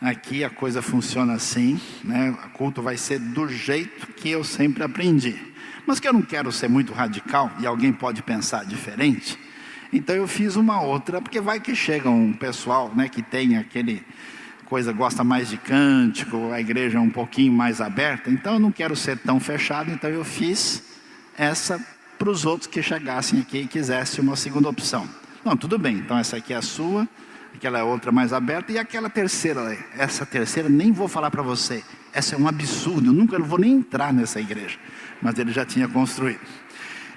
Aqui a coisa funciona assim, né? O culto vai ser do jeito que eu sempre aprendi. Mas que eu não quero ser muito radical e alguém pode pensar diferente. Então eu fiz uma outra, porque vai que chega um pessoal né, que tem aquele coisa, gosta mais de cântico, a igreja é um pouquinho mais aberta, então eu não quero ser tão fechado, então eu fiz essa para os outros que chegassem aqui e quisessem uma segunda opção. Não, tudo bem, então essa aqui é a sua, aquela é outra mais aberta, e aquela terceira, essa terceira nem vou falar para você, essa é um absurdo, eu nunca vou nem entrar nessa igreja. Mas ele já tinha construído.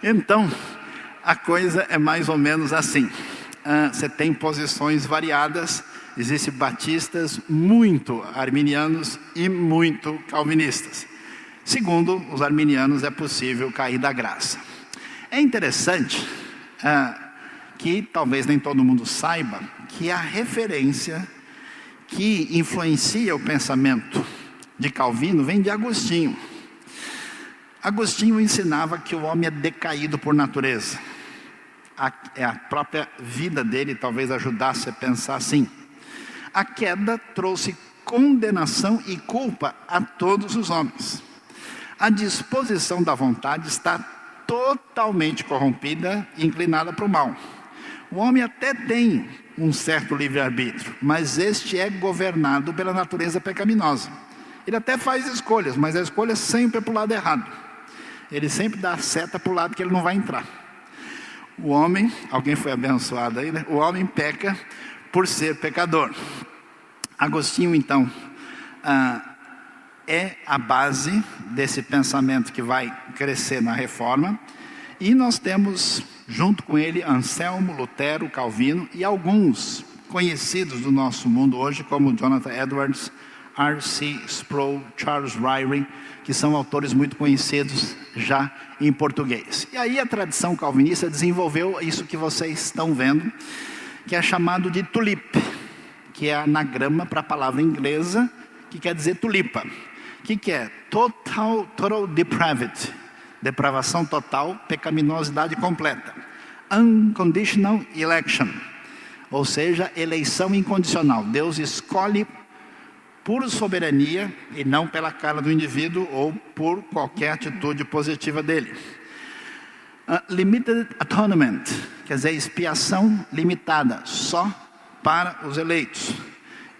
Então, a coisa é mais ou menos assim. Ah, você tem posições variadas, existem batistas muito arminianos e muito calvinistas. Segundo os arminianos, é possível cair da graça. É interessante ah, que talvez nem todo mundo saiba que a referência que influencia o pensamento de Calvino vem de Agostinho. Agostinho ensinava que o homem é decaído por natureza. A, é a própria vida dele talvez ajudasse a pensar assim. A queda trouxe condenação e culpa a todos os homens. A disposição da vontade está totalmente corrompida e inclinada para o mal. O homem até tem um certo livre-arbítrio, mas este é governado pela natureza pecaminosa. Ele até faz escolhas, mas a escolha sempre é para o lado errado. Ele sempre dá a seta para o lado que ele não vai entrar. O homem, alguém foi abençoado aí, né? O homem peca por ser pecador. Agostinho, então, ah, é a base desse pensamento que vai crescer na reforma. E nós temos, junto com ele, Anselmo, Lutero, Calvino e alguns conhecidos do nosso mundo hoje, como Jonathan Edwards, R.C. Sproul, Charles Ryrie, que são autores muito conhecidos já em português. E aí a tradição calvinista desenvolveu isso que vocês estão vendo, que é chamado de tulip, que é anagrama para a palavra inglesa, que quer dizer tulipa. O que, que é? Total, total depravity, depravação total, pecaminosidade completa. Unconditional election, ou seja, eleição incondicional. Deus escolhe por soberania e não pela cara do indivíduo ou por qualquer atitude positiva dele. Uh, limited atonement, quer dizer, expiação limitada, só para os eleitos.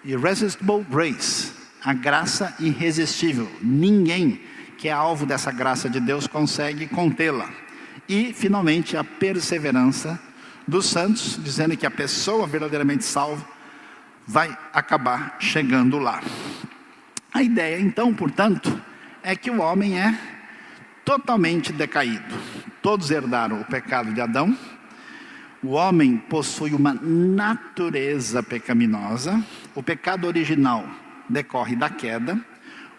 Irresistible grace, a graça irresistível. Ninguém que é alvo dessa graça de Deus consegue contê-la. E, finalmente, a perseverança dos santos, dizendo que a pessoa verdadeiramente salva vai acabar chegando lá. A ideia, então, portanto, é que o homem é totalmente decaído. Todos herdaram o pecado de Adão. O homem possui uma natureza pecaminosa. O pecado original decorre da queda.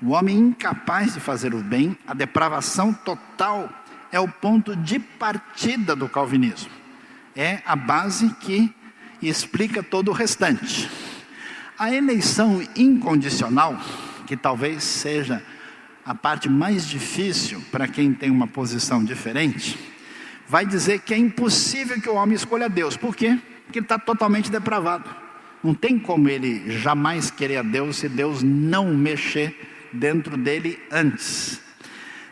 O homem incapaz de fazer o bem, a depravação total é o ponto de partida do calvinismo. É a base que explica todo o restante. A eleição incondicional, que talvez seja a parte mais difícil para quem tem uma posição diferente, vai dizer que é impossível que o homem escolha Deus. Por quê? Porque ele está totalmente depravado. Não tem como ele jamais querer a Deus se Deus não mexer dentro dele antes.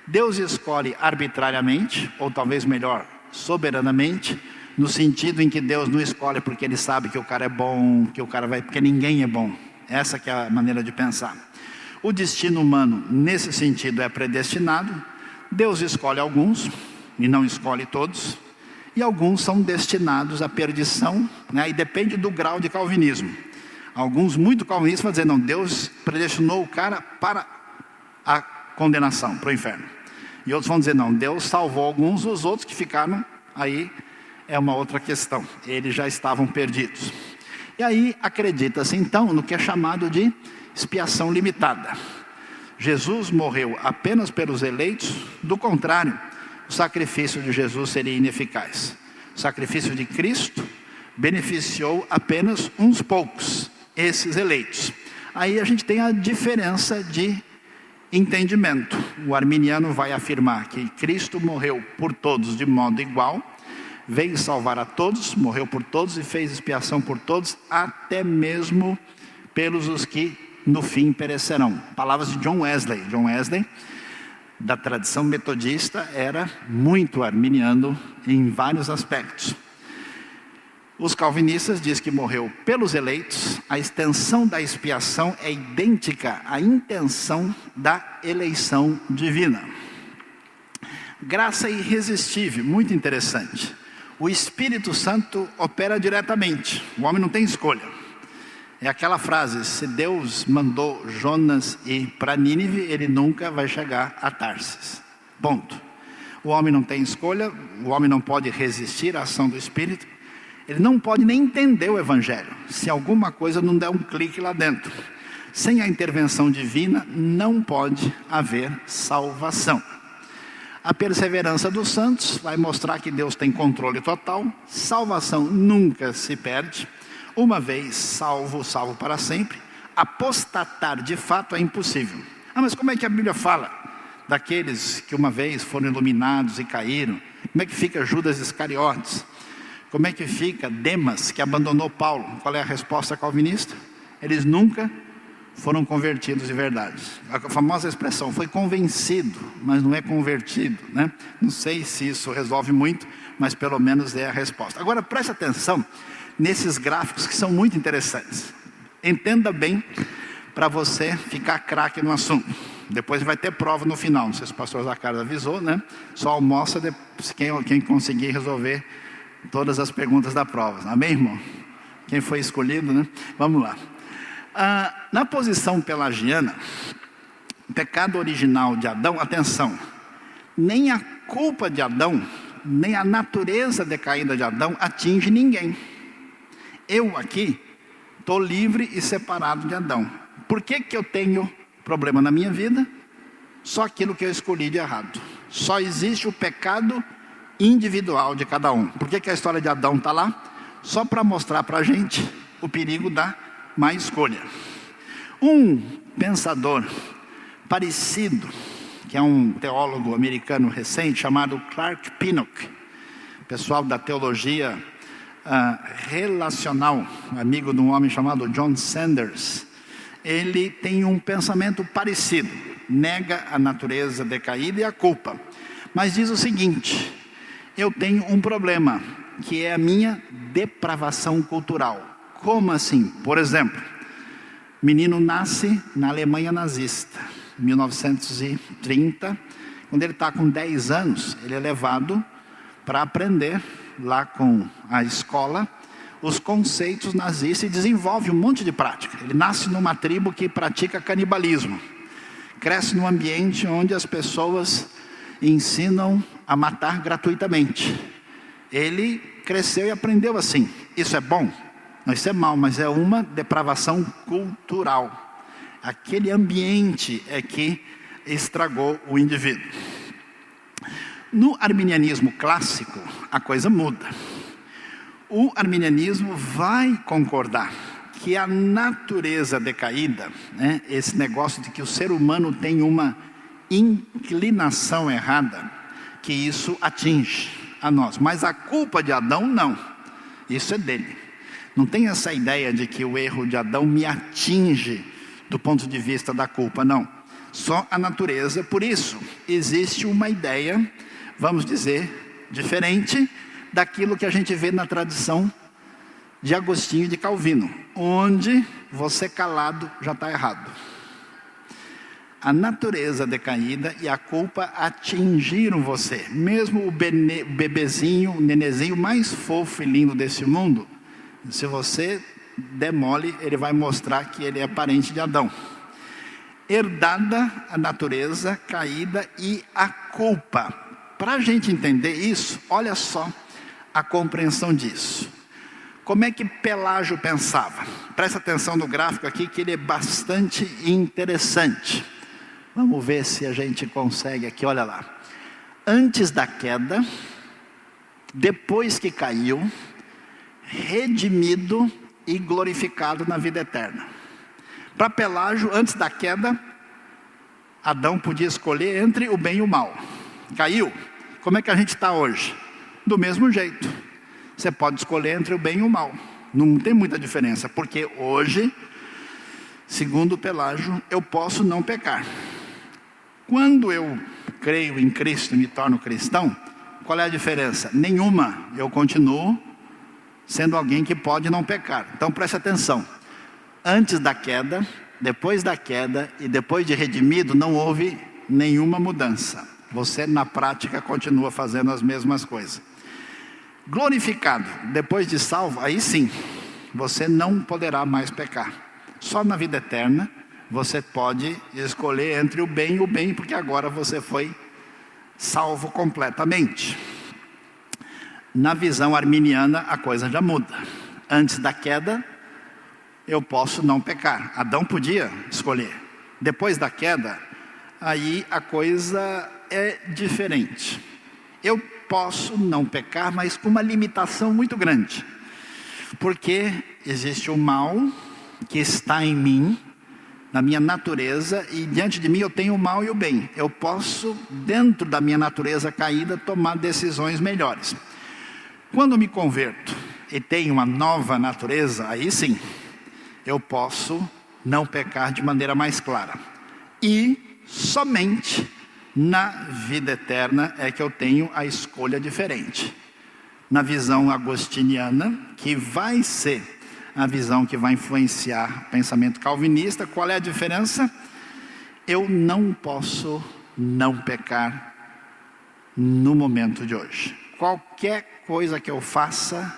Deus escolhe arbitrariamente, ou talvez melhor, soberanamente, no sentido em que Deus não escolhe porque ele sabe que o cara é bom, que o cara vai, porque ninguém é bom. Essa que é a maneira de pensar. O destino humano, nesse sentido, é predestinado. Deus escolhe alguns e não escolhe todos. E alguns são destinados à perdição, né? e depende do grau de calvinismo. Alguns muito calvinistas vão dizer, não, Deus predestinou o cara para a condenação, para o inferno. E outros vão dizer, não, Deus salvou alguns, os outros que ficaram aí é uma outra questão. Eles já estavam perdidos. E aí acredita-se então no que é chamado de expiação limitada. Jesus morreu apenas pelos eleitos, do contrário, o sacrifício de Jesus seria ineficaz. O sacrifício de Cristo beneficiou apenas uns poucos, esses eleitos. Aí a gente tem a diferença de entendimento. O arminiano vai afirmar que Cristo morreu por todos de modo igual, veio salvar a todos, morreu por todos e fez expiação por todos, até mesmo pelos os que no fim perecerão. Palavras de John Wesley. John Wesley, da tradição metodista, era muito arminiano em vários aspectos. Os calvinistas dizem que morreu pelos eleitos, a extensão da expiação é idêntica à intenção da eleição divina. Graça irresistível, muito interessante. O Espírito Santo opera diretamente, o homem não tem escolha. É aquela frase: se Deus mandou Jonas ir para Nínive, ele nunca vai chegar a Tarsis. Ponto. O homem não tem escolha, o homem não pode resistir à ação do Espírito, ele não pode nem entender o Evangelho, se alguma coisa não der um clique lá dentro. Sem a intervenção divina, não pode haver salvação. A perseverança dos santos vai mostrar que Deus tem controle total, salvação nunca se perde. Uma vez salvo, salvo para sempre. Apostatar de fato é impossível. Ah, mas como é que a Bíblia fala daqueles que uma vez foram iluminados e caíram? Como é que fica Judas Iscariotes? Como é que fica Demas, que abandonou Paulo? Qual é a resposta calvinista? Eles nunca foram convertidos de verdade. A famosa expressão foi convencido, mas não é convertido, né? Não sei se isso resolve muito, mas pelo menos é a resposta. Agora preste atenção nesses gráficos que são muito interessantes. Entenda bem para você ficar craque no assunto. Depois vai ter prova no final. Não sei se o pastor Zacarias avisou, né? Só almoça quem, quem conseguir resolver todas as perguntas da prova. Amém, irmão? Quem foi escolhido, né? Vamos lá. Ah, na posição pelagiana, pecado original de Adão, atenção, nem a culpa de Adão, nem a natureza decaída de Adão atinge ninguém. Eu aqui estou livre e separado de Adão. Por que, que eu tenho problema na minha vida? Só aquilo que eu escolhi de errado. Só existe o pecado individual de cada um. Por que, que a história de Adão está lá? Só para mostrar para a gente o perigo da má escolha. Um pensador parecido, que é um teólogo americano recente, chamado Clark Pinnock, pessoal da teologia uh, relacional, amigo de um homem chamado John Sanders, ele tem um pensamento parecido, nega a natureza decaída e a culpa, mas diz o seguinte: eu tenho um problema, que é a minha depravação cultural. Como assim? Por exemplo, menino nasce na Alemanha nazista, 1930. Quando ele está com 10 anos, ele é levado para aprender lá com a escola os conceitos nazistas e desenvolve um monte de prática. Ele nasce numa tribo que pratica canibalismo, cresce num ambiente onde as pessoas ensinam a matar gratuitamente. Ele cresceu e aprendeu assim. Isso é bom? Não, isso é mal, mas é uma depravação cultural. Aquele ambiente é que estragou o indivíduo. No arminianismo clássico, a coisa muda. O arminianismo vai concordar que a natureza decaída, né, esse negócio de que o ser humano tem uma inclinação errada, que isso atinge a nós. Mas a culpa de Adão, não. Isso é dele. Não tem essa ideia de que o erro de Adão me atinge do ponto de vista da culpa, não. Só a natureza. Por isso, existe uma ideia vamos dizer, diferente daquilo que a gente vê na tradição de Agostinho e de Calvino, onde você calado já está errado. A natureza decaída e a culpa atingiram você. Mesmo o bebezinho, o nenezinho mais fofo e lindo desse mundo, se você demole, ele vai mostrar que ele é parente de Adão. Herdada a natureza caída e a culpa para a gente entender isso, olha só a compreensão disso. Como é que Pelágio pensava? Presta atenção no gráfico aqui que ele é bastante interessante. Vamos ver se a gente consegue aqui, olha lá. Antes da queda, depois que caiu, redimido e glorificado na vida eterna. Para Pelágio, antes da queda, Adão podia escolher entre o bem e o mal. Caiu, como é que a gente está hoje? Do mesmo jeito. Você pode escolher entre o bem e o mal. Não tem muita diferença, porque hoje, segundo Pelágio, eu posso não pecar. Quando eu creio em Cristo e me torno cristão, qual é a diferença? Nenhuma. Eu continuo sendo alguém que pode não pecar. Então preste atenção. Antes da queda, depois da queda e depois de redimido, não houve nenhuma mudança. Você, na prática, continua fazendo as mesmas coisas. Glorificado, depois de salvo, aí sim, você não poderá mais pecar. Só na vida eterna você pode escolher entre o bem e o bem, porque agora você foi salvo completamente. Na visão arminiana, a coisa já muda. Antes da queda, eu posso não pecar. Adão podia escolher. Depois da queda, aí a coisa é diferente. Eu posso não pecar, mas com uma limitação muito grande. Porque existe o mal que está em mim, na minha natureza, e diante de mim eu tenho o mal e o bem. Eu posso, dentro da minha natureza caída, tomar decisões melhores. Quando me converto e tenho uma nova natureza, aí sim, eu posso não pecar de maneira mais clara. E somente na vida eterna é que eu tenho a escolha diferente. Na visão agostiniana, que vai ser a visão que vai influenciar o pensamento calvinista, qual é a diferença? Eu não posso não pecar no momento de hoje. Qualquer coisa que eu faça,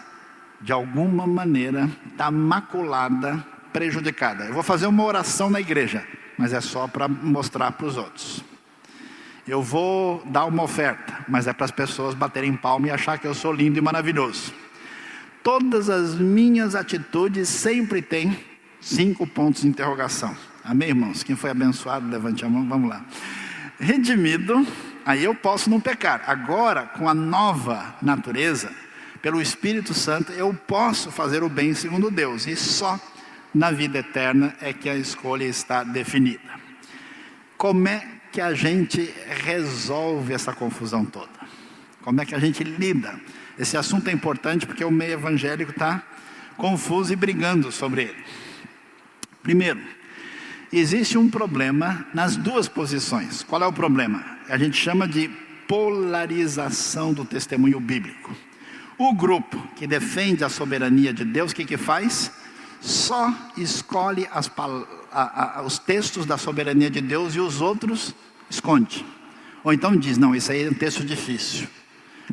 de alguma maneira, está maculada, prejudicada. Eu vou fazer uma oração na igreja, mas é só para mostrar para os outros. Eu vou dar uma oferta, mas é para as pessoas baterem palma e achar que eu sou lindo e maravilhoso. Todas as minhas atitudes sempre têm cinco pontos de interrogação. Amém, irmãos? Quem foi abençoado, levante a mão, vamos lá. Redimido, aí eu posso não pecar. Agora, com a nova natureza, pelo Espírito Santo, eu posso fazer o bem segundo Deus. E só na vida eterna é que a escolha está definida. Como é que a gente resolve essa confusão toda? Como é que a gente lida? Esse assunto é importante porque o meio evangélico está confuso e brigando sobre ele. Primeiro, existe um problema nas duas posições. Qual é o problema? A gente chama de polarização do testemunho bíblico. O grupo que defende a soberania de Deus, o que, que faz? Só escolhe as a, a, os textos da soberania de Deus e os outros esconde. Ou então diz: não, isso aí é um texto difícil.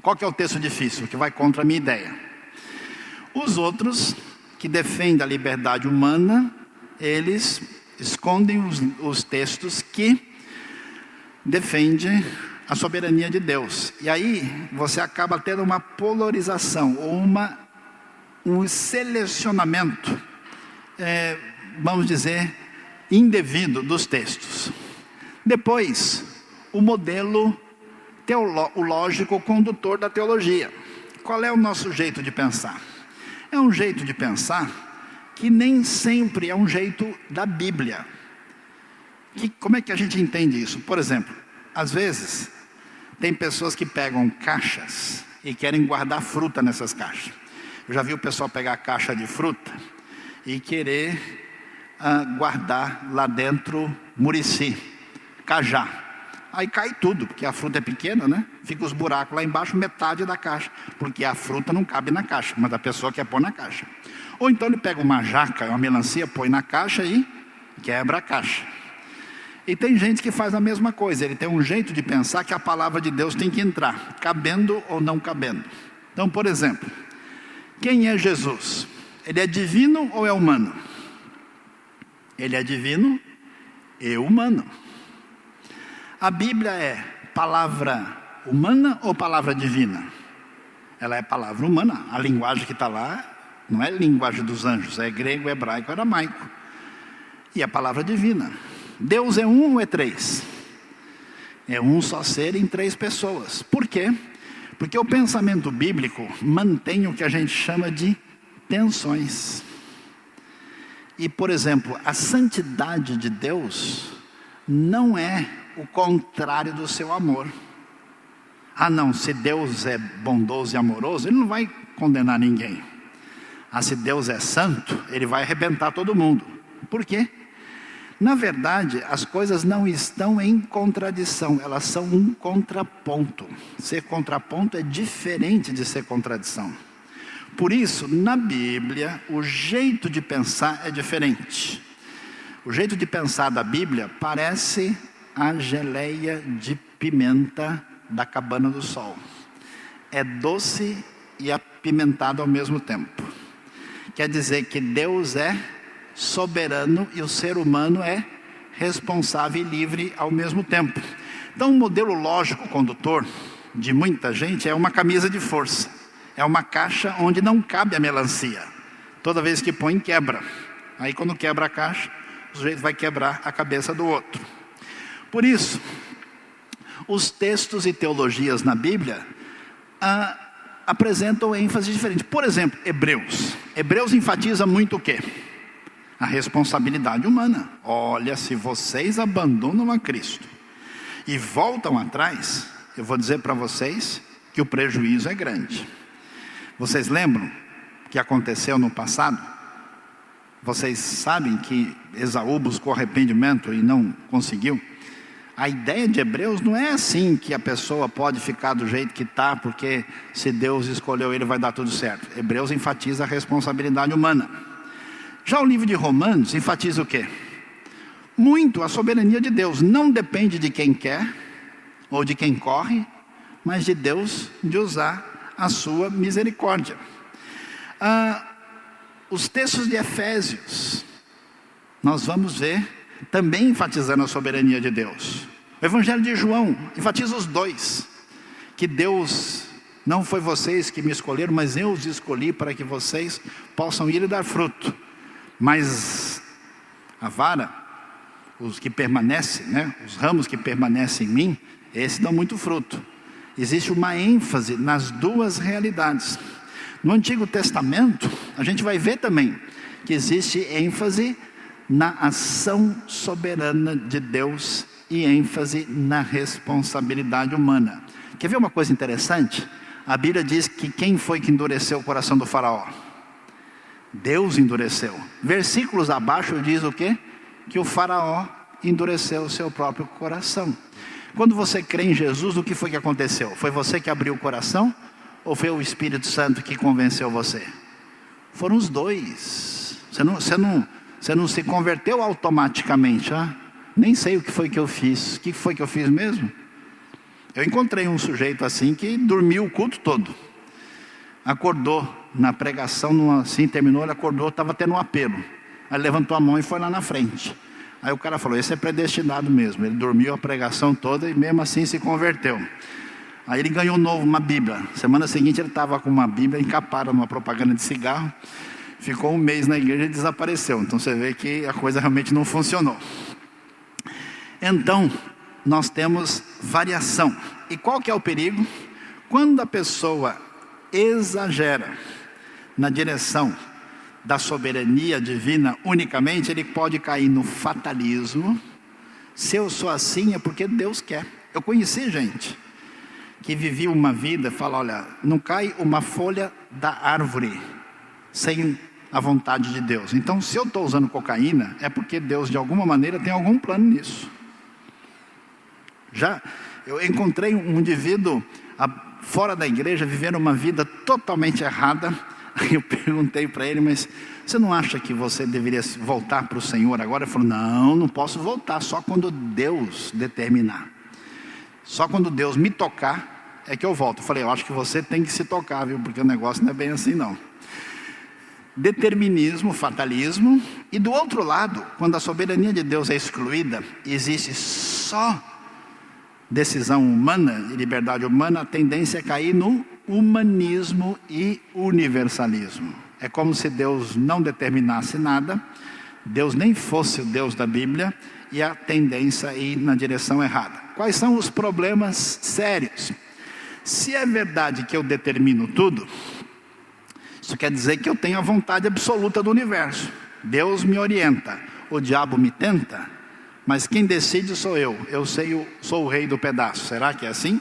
Qual que é o texto difícil? Que vai contra a minha ideia. Os outros, que defendem a liberdade humana, eles escondem os, os textos que defendem a soberania de Deus. E aí você acaba tendo uma polarização, ou uma, um selecionamento, é, vamos dizer, indevido dos textos. Depois, o modelo teológico condutor da teologia. Qual é o nosso jeito de pensar? É um jeito de pensar que nem sempre é um jeito da Bíblia. E como é que a gente entende isso? Por exemplo, às vezes, tem pessoas que pegam caixas e querem guardar fruta nessas caixas. Eu já vi o pessoal pegar caixa de fruta e querer guardar lá dentro murici, cajá. Aí cai tudo, porque a fruta é pequena, né? Fica os buracos lá embaixo, metade da caixa, porque a fruta não cabe na caixa, mas a pessoa quer pôr na caixa. Ou então ele pega uma jaca, uma melancia, põe na caixa e quebra a caixa. E tem gente que faz a mesma coisa, ele tem um jeito de pensar que a palavra de Deus tem que entrar, cabendo ou não cabendo. Então, por exemplo, quem é Jesus? Ele é divino ou é humano? Ele é divino e humano. A Bíblia é palavra humana ou palavra divina? Ela é palavra humana. A linguagem que está lá não é linguagem dos anjos, é grego, hebraico, aramaico. E a palavra divina. Deus é um ou é três? É um só ser em três pessoas. Por quê? Porque o pensamento bíblico mantém o que a gente chama de tensões. E, por exemplo, a santidade de Deus não é o contrário do seu amor. Ah, não, se Deus é bondoso e amoroso, Ele não vai condenar ninguém. Ah, se Deus é santo, Ele vai arrebentar todo mundo. Por quê? Na verdade, as coisas não estão em contradição, elas são um contraponto. Ser contraponto é diferente de ser contradição. Por isso, na Bíblia, o jeito de pensar é diferente. O jeito de pensar da Bíblia parece a geleia de pimenta da cabana do sol. É doce e apimentado ao mesmo tempo. Quer dizer que Deus é soberano e o ser humano é responsável e livre ao mesmo tempo. Então, o modelo lógico condutor de muita gente é uma camisa de força, é uma caixa onde não cabe a melancia. Toda vez que põe, quebra. Aí, quando quebra a caixa, o sujeito vai quebrar a cabeça do outro. Por isso, os textos e teologias na Bíblia ah, apresentam ênfase diferente. Por exemplo, Hebreus. Hebreus enfatiza muito o quê? A responsabilidade humana. Olha, se vocês abandonam a Cristo e voltam atrás, eu vou dizer para vocês que o prejuízo é grande. Vocês lembram o que aconteceu no passado? Vocês sabem que Esaú buscou arrependimento e não conseguiu? A ideia de Hebreus não é assim que a pessoa pode ficar do jeito que está, porque se Deus escolheu ele vai dar tudo certo. Hebreus enfatiza a responsabilidade humana. Já o livro de Romanos enfatiza o quê? Muito a soberania de Deus. Não depende de quem quer ou de quem corre, mas de Deus de usar a sua misericórdia. Ah, os textos de Efésios, nós vamos ver também enfatizando a soberania de Deus. O Evangelho de João enfatiza os dois: que Deus não foi vocês que me escolheram, mas eu os escolhi para que vocês possam ir e dar fruto. Mas a vara, os que permanecem, né, os ramos que permanecem em mim, esses dão muito fruto. Existe uma ênfase nas duas realidades. No Antigo Testamento, a gente vai ver também que existe ênfase na ação soberana de Deus e ênfase na responsabilidade humana. Quer ver uma coisa interessante? A Bíblia diz que quem foi que endureceu o coração do faraó? Deus endureceu. Versículos abaixo diz o quê? Que o faraó endureceu o seu próprio coração. Quando você crê em Jesus, o que foi que aconteceu? Foi você que abriu o coração ou foi o Espírito Santo que convenceu você? Foram os dois. Você não, você não, você não se converteu automaticamente, ah? Nem sei o que foi que eu fiz. O que foi que eu fiz mesmo? Eu encontrei um sujeito assim que dormiu o culto todo. Acordou na pregação, assim, terminou, ele acordou, estava tendo um apelo. Aí levantou a mão e foi lá na frente. Aí o cara falou: Esse é predestinado mesmo. Ele dormiu a pregação toda e mesmo assim se converteu. Aí ele ganhou novo uma Bíblia. Semana seguinte ele estava com uma Bíblia encapada numa propaganda de cigarro ficou um mês na igreja e desapareceu. Então você vê que a coisa realmente não funcionou. Então, nós temos variação. E qual que é o perigo? Quando a pessoa exagera na direção da soberania divina unicamente, ele pode cair no fatalismo. Se eu sou assim é porque Deus quer. Eu conheci gente que vivia uma vida, fala, olha, não cai uma folha da árvore sem a vontade de Deus. Então, se eu estou usando cocaína, é porque Deus, de alguma maneira, tem algum plano nisso. Já eu encontrei um indivíduo fora da igreja vivendo uma vida totalmente errada. Eu perguntei para ele, mas você não acha que você deveria voltar para o Senhor agora? Ele falou: Não, não posso voltar, só quando Deus determinar. Só quando Deus me tocar é que eu volto. Eu falei: Eu acho que você tem que se tocar, viu? Porque o negócio não é bem assim, não determinismo, fatalismo, e do outro lado, quando a soberania de Deus é excluída, existe só decisão humana e liberdade humana, a tendência é cair no humanismo e universalismo. É como se Deus não determinasse nada, Deus nem fosse o Deus da Bíblia, e a tendência é ir na direção errada. Quais são os problemas sérios? Se é verdade que eu determino tudo, isso quer dizer que eu tenho a vontade absoluta do universo. Deus me orienta, o diabo me tenta, mas quem decide sou eu. Eu sei, sou o rei do pedaço. Será que é assim?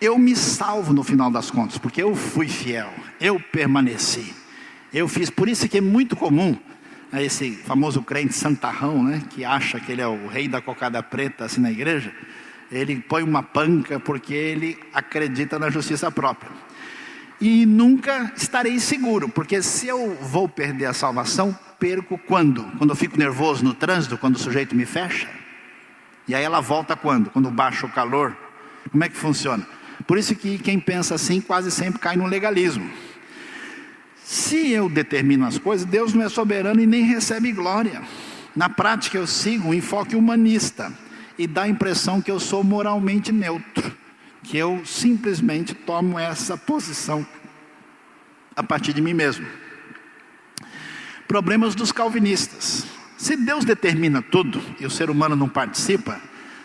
Eu me salvo no final das contas, porque eu fui fiel, eu permaneci. Eu fiz, por isso que é muito comum né, esse famoso crente santarrão, né, que acha que ele é o rei da cocada preta assim na igreja, ele põe uma panca porque ele acredita na justiça própria e nunca estarei seguro, porque se eu vou perder a salvação, perco quando? Quando eu fico nervoso no trânsito, quando o sujeito me fecha? E aí ela volta quando? Quando baixa o calor? Como é que funciona? Por isso que quem pensa assim quase sempre cai no legalismo. Se eu determino as coisas, Deus não é soberano e nem recebe glória. Na prática, eu sigo um enfoque humanista e dá a impressão que eu sou moralmente neutro, que eu simplesmente tomo essa posição a partir de mim mesmo. Problemas dos calvinistas. Se Deus determina tudo e o ser humano não participa,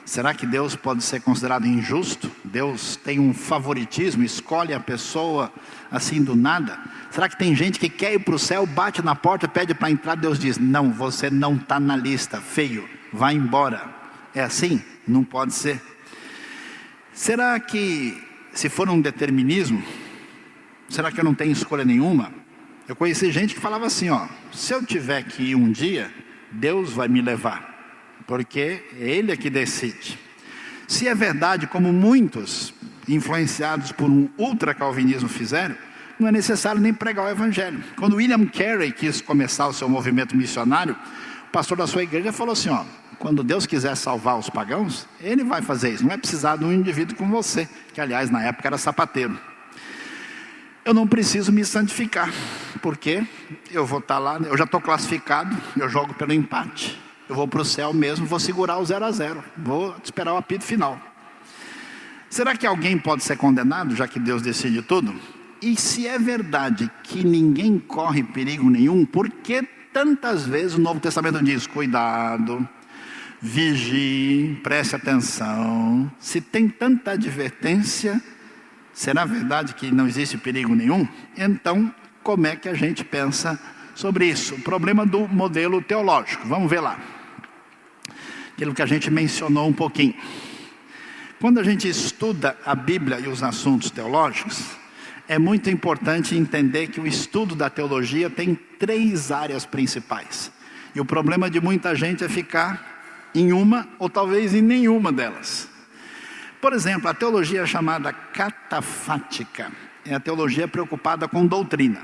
será que Deus pode ser considerado injusto? Deus tem um favoritismo, escolhe a pessoa assim do nada? Será que tem gente que quer ir para o céu, bate na porta, pede para entrar, Deus diz: Não, você não está na lista, feio, vai embora. É assim? Não pode ser. Será que, se for um determinismo, será que eu não tenho escolha nenhuma? Eu conheci gente que falava assim: ó, se eu tiver que ir um dia, Deus vai me levar, porque Ele é que decide. Se é verdade, como muitos influenciados por um ultra-calvinismo fizeram, não é necessário nem pregar o Evangelho. Quando William Carey quis começar o seu movimento missionário, o pastor da sua igreja falou assim: ó, quando Deus quiser salvar os pagãos, Ele vai fazer isso. Não é precisar de um indivíduo como você, que aliás na época era sapateiro. Eu não preciso me santificar, porque eu vou estar tá lá, eu já estou classificado, eu jogo pelo empate. Eu vou para o céu mesmo, vou segurar o zero a zero, vou esperar o apito final. Será que alguém pode ser condenado, já que Deus decide tudo? E se é verdade que ninguém corre perigo nenhum, por que tantas vezes o Novo Testamento diz: cuidado, vigie, preste atenção? Se tem tanta advertência, será verdade que não existe perigo nenhum? Então, como é que a gente pensa sobre isso? O problema do modelo teológico, vamos ver lá. Aquilo que a gente mencionou um pouquinho. Quando a gente estuda a Bíblia e os assuntos teológicos, é muito importante entender que o estudo da teologia tem três áreas principais. E o problema de muita gente é ficar em uma ou talvez em nenhuma delas. Por exemplo, a teologia chamada catafática é a teologia preocupada com doutrina.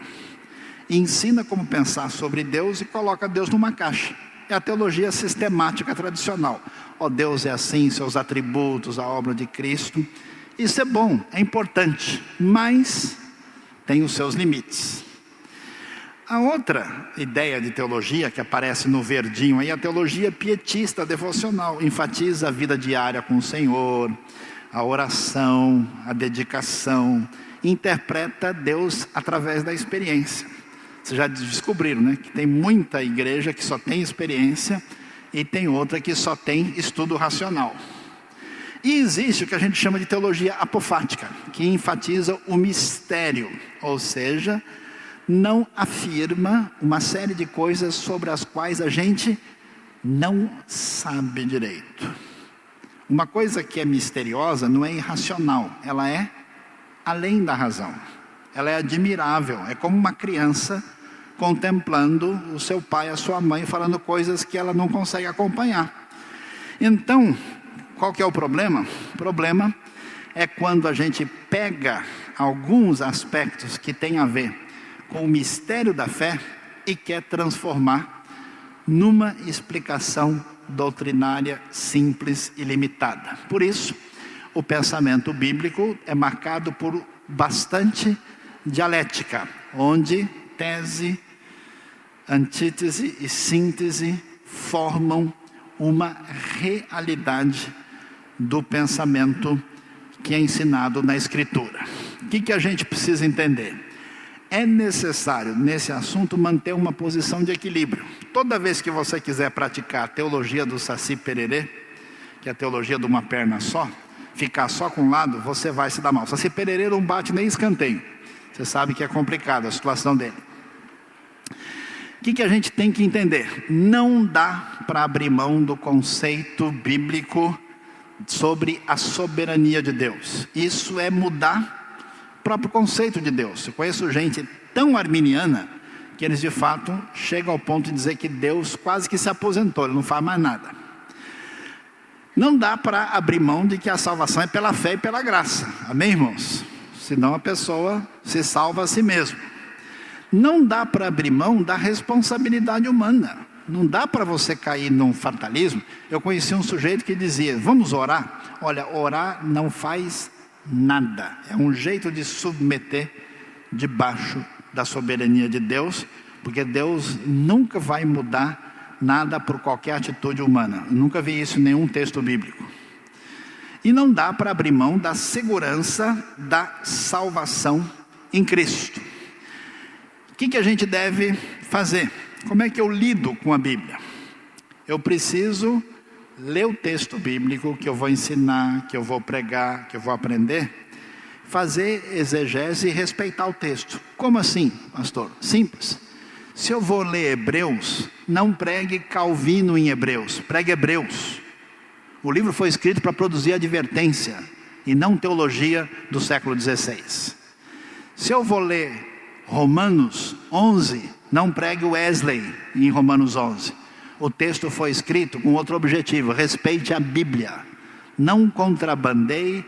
Ensina como pensar sobre Deus e coloca Deus numa caixa. É a teologia sistemática tradicional. Ó oh, Deus é assim, seus atributos, a obra de Cristo. Isso é bom, é importante, mas tem os seus limites. A outra ideia de teologia que aparece no verdinho aí, a teologia pietista devocional, enfatiza a vida diária com o Senhor, a oração, a dedicação, interpreta Deus através da experiência. Vocês já descobriram, né? Que tem muita igreja que só tem experiência e tem outra que só tem estudo racional. E existe o que a gente chama de teologia apofática, que enfatiza o mistério, ou seja, não afirma uma série de coisas sobre as quais a gente não sabe direito. Uma coisa que é misteriosa não é irracional, ela é além da razão. Ela é admirável, é como uma criança contemplando o seu pai, a sua mãe, falando coisas que ela não consegue acompanhar. Então, qual que é o problema? O problema é quando a gente pega alguns aspectos que têm a ver com o mistério da fé e quer transformar numa explicação doutrinária simples e limitada. Por isso, o pensamento bíblico é marcado por bastante dialética, onde tese, antítese e síntese formam uma realidade do pensamento que é ensinado na Escritura. O que, que a gente precisa entender? É necessário, nesse assunto, manter uma posição de equilíbrio. Toda vez que você quiser praticar a teologia do Saci Pererê, que é a teologia de uma perna só, ficar só com um lado, você vai se dar mal. Saci Pererê não bate nem escanteio. Você sabe que é complicado a situação dele. O que, que a gente tem que entender? Não dá para abrir mão do conceito bíblico sobre a soberania de Deus. Isso é mudar o próprio conceito de Deus. Eu conheço gente tão arminiana que eles de fato chegam ao ponto de dizer que Deus quase que se aposentou, ele não faz mais nada. Não dá para abrir mão de que a salvação é pela fé e pela graça. Amém, irmãos? Senão a pessoa se salva a si mesmo. Não dá para abrir mão da responsabilidade humana. Não dá para você cair num fatalismo. Eu conheci um sujeito que dizia: Vamos orar? Olha, orar não faz nada. É um jeito de submeter debaixo da soberania de Deus, porque Deus nunca vai mudar nada por qualquer atitude humana. Eu nunca vi isso em nenhum texto bíblico. E não dá para abrir mão da segurança da salvação em Cristo. O que, que a gente deve fazer? Como é que eu lido com a Bíblia? Eu preciso ler o texto bíblico que eu vou ensinar, que eu vou pregar, que eu vou aprender, fazer exegese e respeitar o texto. Como assim, pastor? Simples. Se eu vou ler Hebreus, não pregue Calvino em Hebreus, pregue Hebreus. O livro foi escrito para produzir advertência e não teologia do século XVI. Se eu vou ler Romanos 11, não pregue Wesley em Romanos 11. O texto foi escrito com outro objetivo: respeite a Bíblia. Não contrabandeie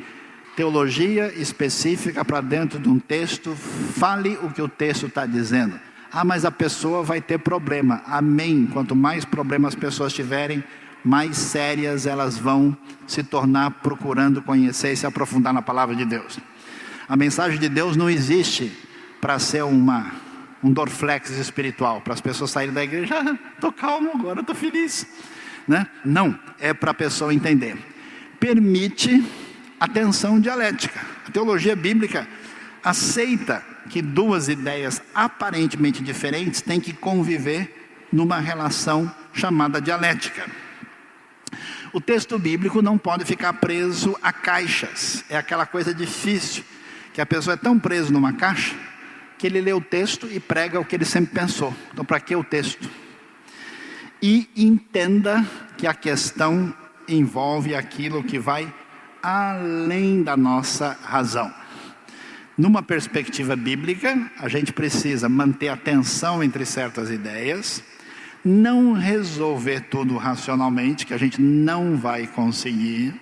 teologia específica para dentro de um texto, fale o que o texto está dizendo. Ah, mas a pessoa vai ter problema. Amém. Quanto mais problemas as pessoas tiverem, mais sérias elas vão se tornar procurando conhecer e se aprofundar na palavra de Deus. A mensagem de Deus não existe para ser uma um dorflex espiritual, para as pessoas saírem da igreja, estou ah, calmo agora, estou feliz. Né? Não, é para a pessoa entender. Permite a tensão dialética. A teologia bíblica aceita que duas ideias aparentemente diferentes têm que conviver numa relação chamada dialética. O texto bíblico não pode ficar preso a caixas. É aquela coisa difícil que a pessoa é tão presa numa caixa que ele lê o texto e prega o que ele sempre pensou. Então, para que o texto? E entenda que a questão envolve aquilo que vai além da nossa razão. Numa perspectiva bíblica, a gente precisa manter a tensão entre certas ideias, não resolver tudo racionalmente, que a gente não vai conseguir,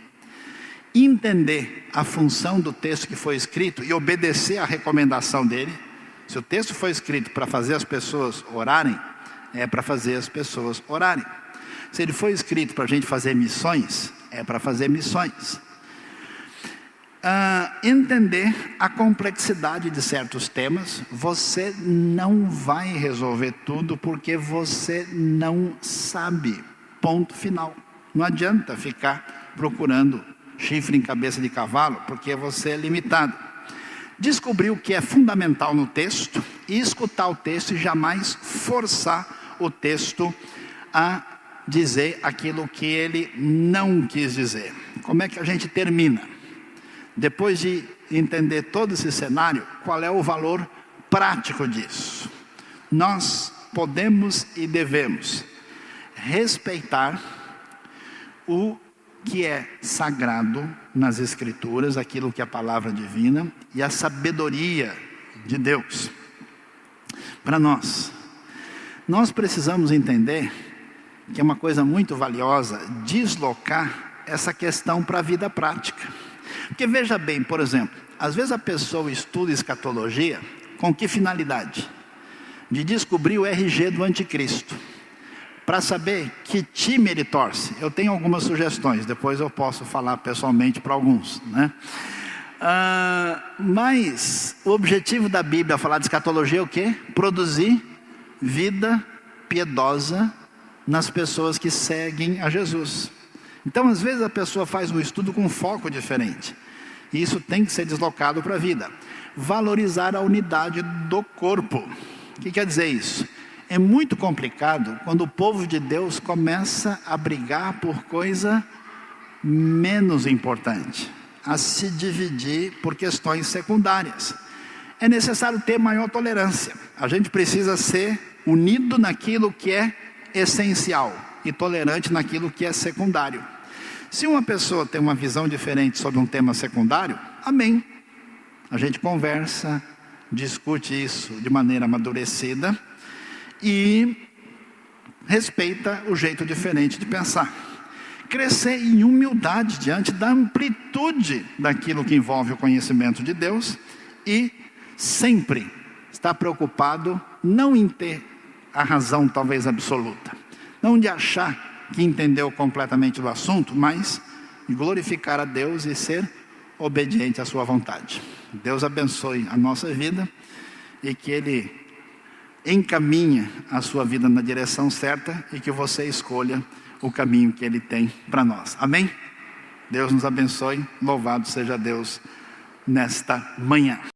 entender a função do texto que foi escrito e obedecer à recomendação dele. Se o texto foi escrito para fazer as pessoas orarem, é para fazer as pessoas orarem. Se ele foi escrito para a gente fazer missões, é para fazer missões. Uh, entender a complexidade de certos temas, você não vai resolver tudo porque você não sabe. Ponto final. Não adianta ficar procurando chifre em cabeça de cavalo, porque você é limitado descobrir o que é fundamental no texto e escutar o texto e jamais forçar o texto a dizer aquilo que ele não quis dizer. Como é que a gente termina? Depois de entender todo esse cenário, qual é o valor prático disso? Nós podemos e devemos respeitar o que é sagrado nas Escrituras, aquilo que é a palavra divina e a sabedoria de Deus. Para nós, nós precisamos entender que é uma coisa muito valiosa deslocar essa questão para a vida prática. Porque veja bem, por exemplo, às vezes a pessoa estuda escatologia com que finalidade? De descobrir o RG do anticristo para saber que time ele torce. Eu tenho algumas sugestões, depois eu posso falar pessoalmente para alguns. Né? Ah, mas o objetivo da Bíblia falar de escatologia é o quê? Produzir vida piedosa nas pessoas que seguem a Jesus. Então, às vezes, a pessoa faz um estudo com um foco diferente. E isso tem que ser deslocado para a vida. Valorizar a unidade do corpo. O que quer dizer isso? É muito complicado quando o povo de Deus começa a brigar por coisa menos importante, a se dividir por questões secundárias. É necessário ter maior tolerância. A gente precisa ser unido naquilo que é essencial e tolerante naquilo que é secundário. Se uma pessoa tem uma visão diferente sobre um tema secundário, amém. A gente conversa, discute isso de maneira amadurecida e respeita o jeito diferente de pensar. Crescer em humildade diante da amplitude daquilo que envolve o conhecimento de Deus e sempre estar preocupado não em ter a razão talvez absoluta, não de achar que entendeu completamente o assunto, mas glorificar a Deus e ser obediente à sua vontade. Deus abençoe a nossa vida e que Ele encaminhe a sua vida na direção certa e que você escolha o caminho que Ele tem para nós. Amém? Deus nos abençoe. Louvado seja Deus nesta manhã.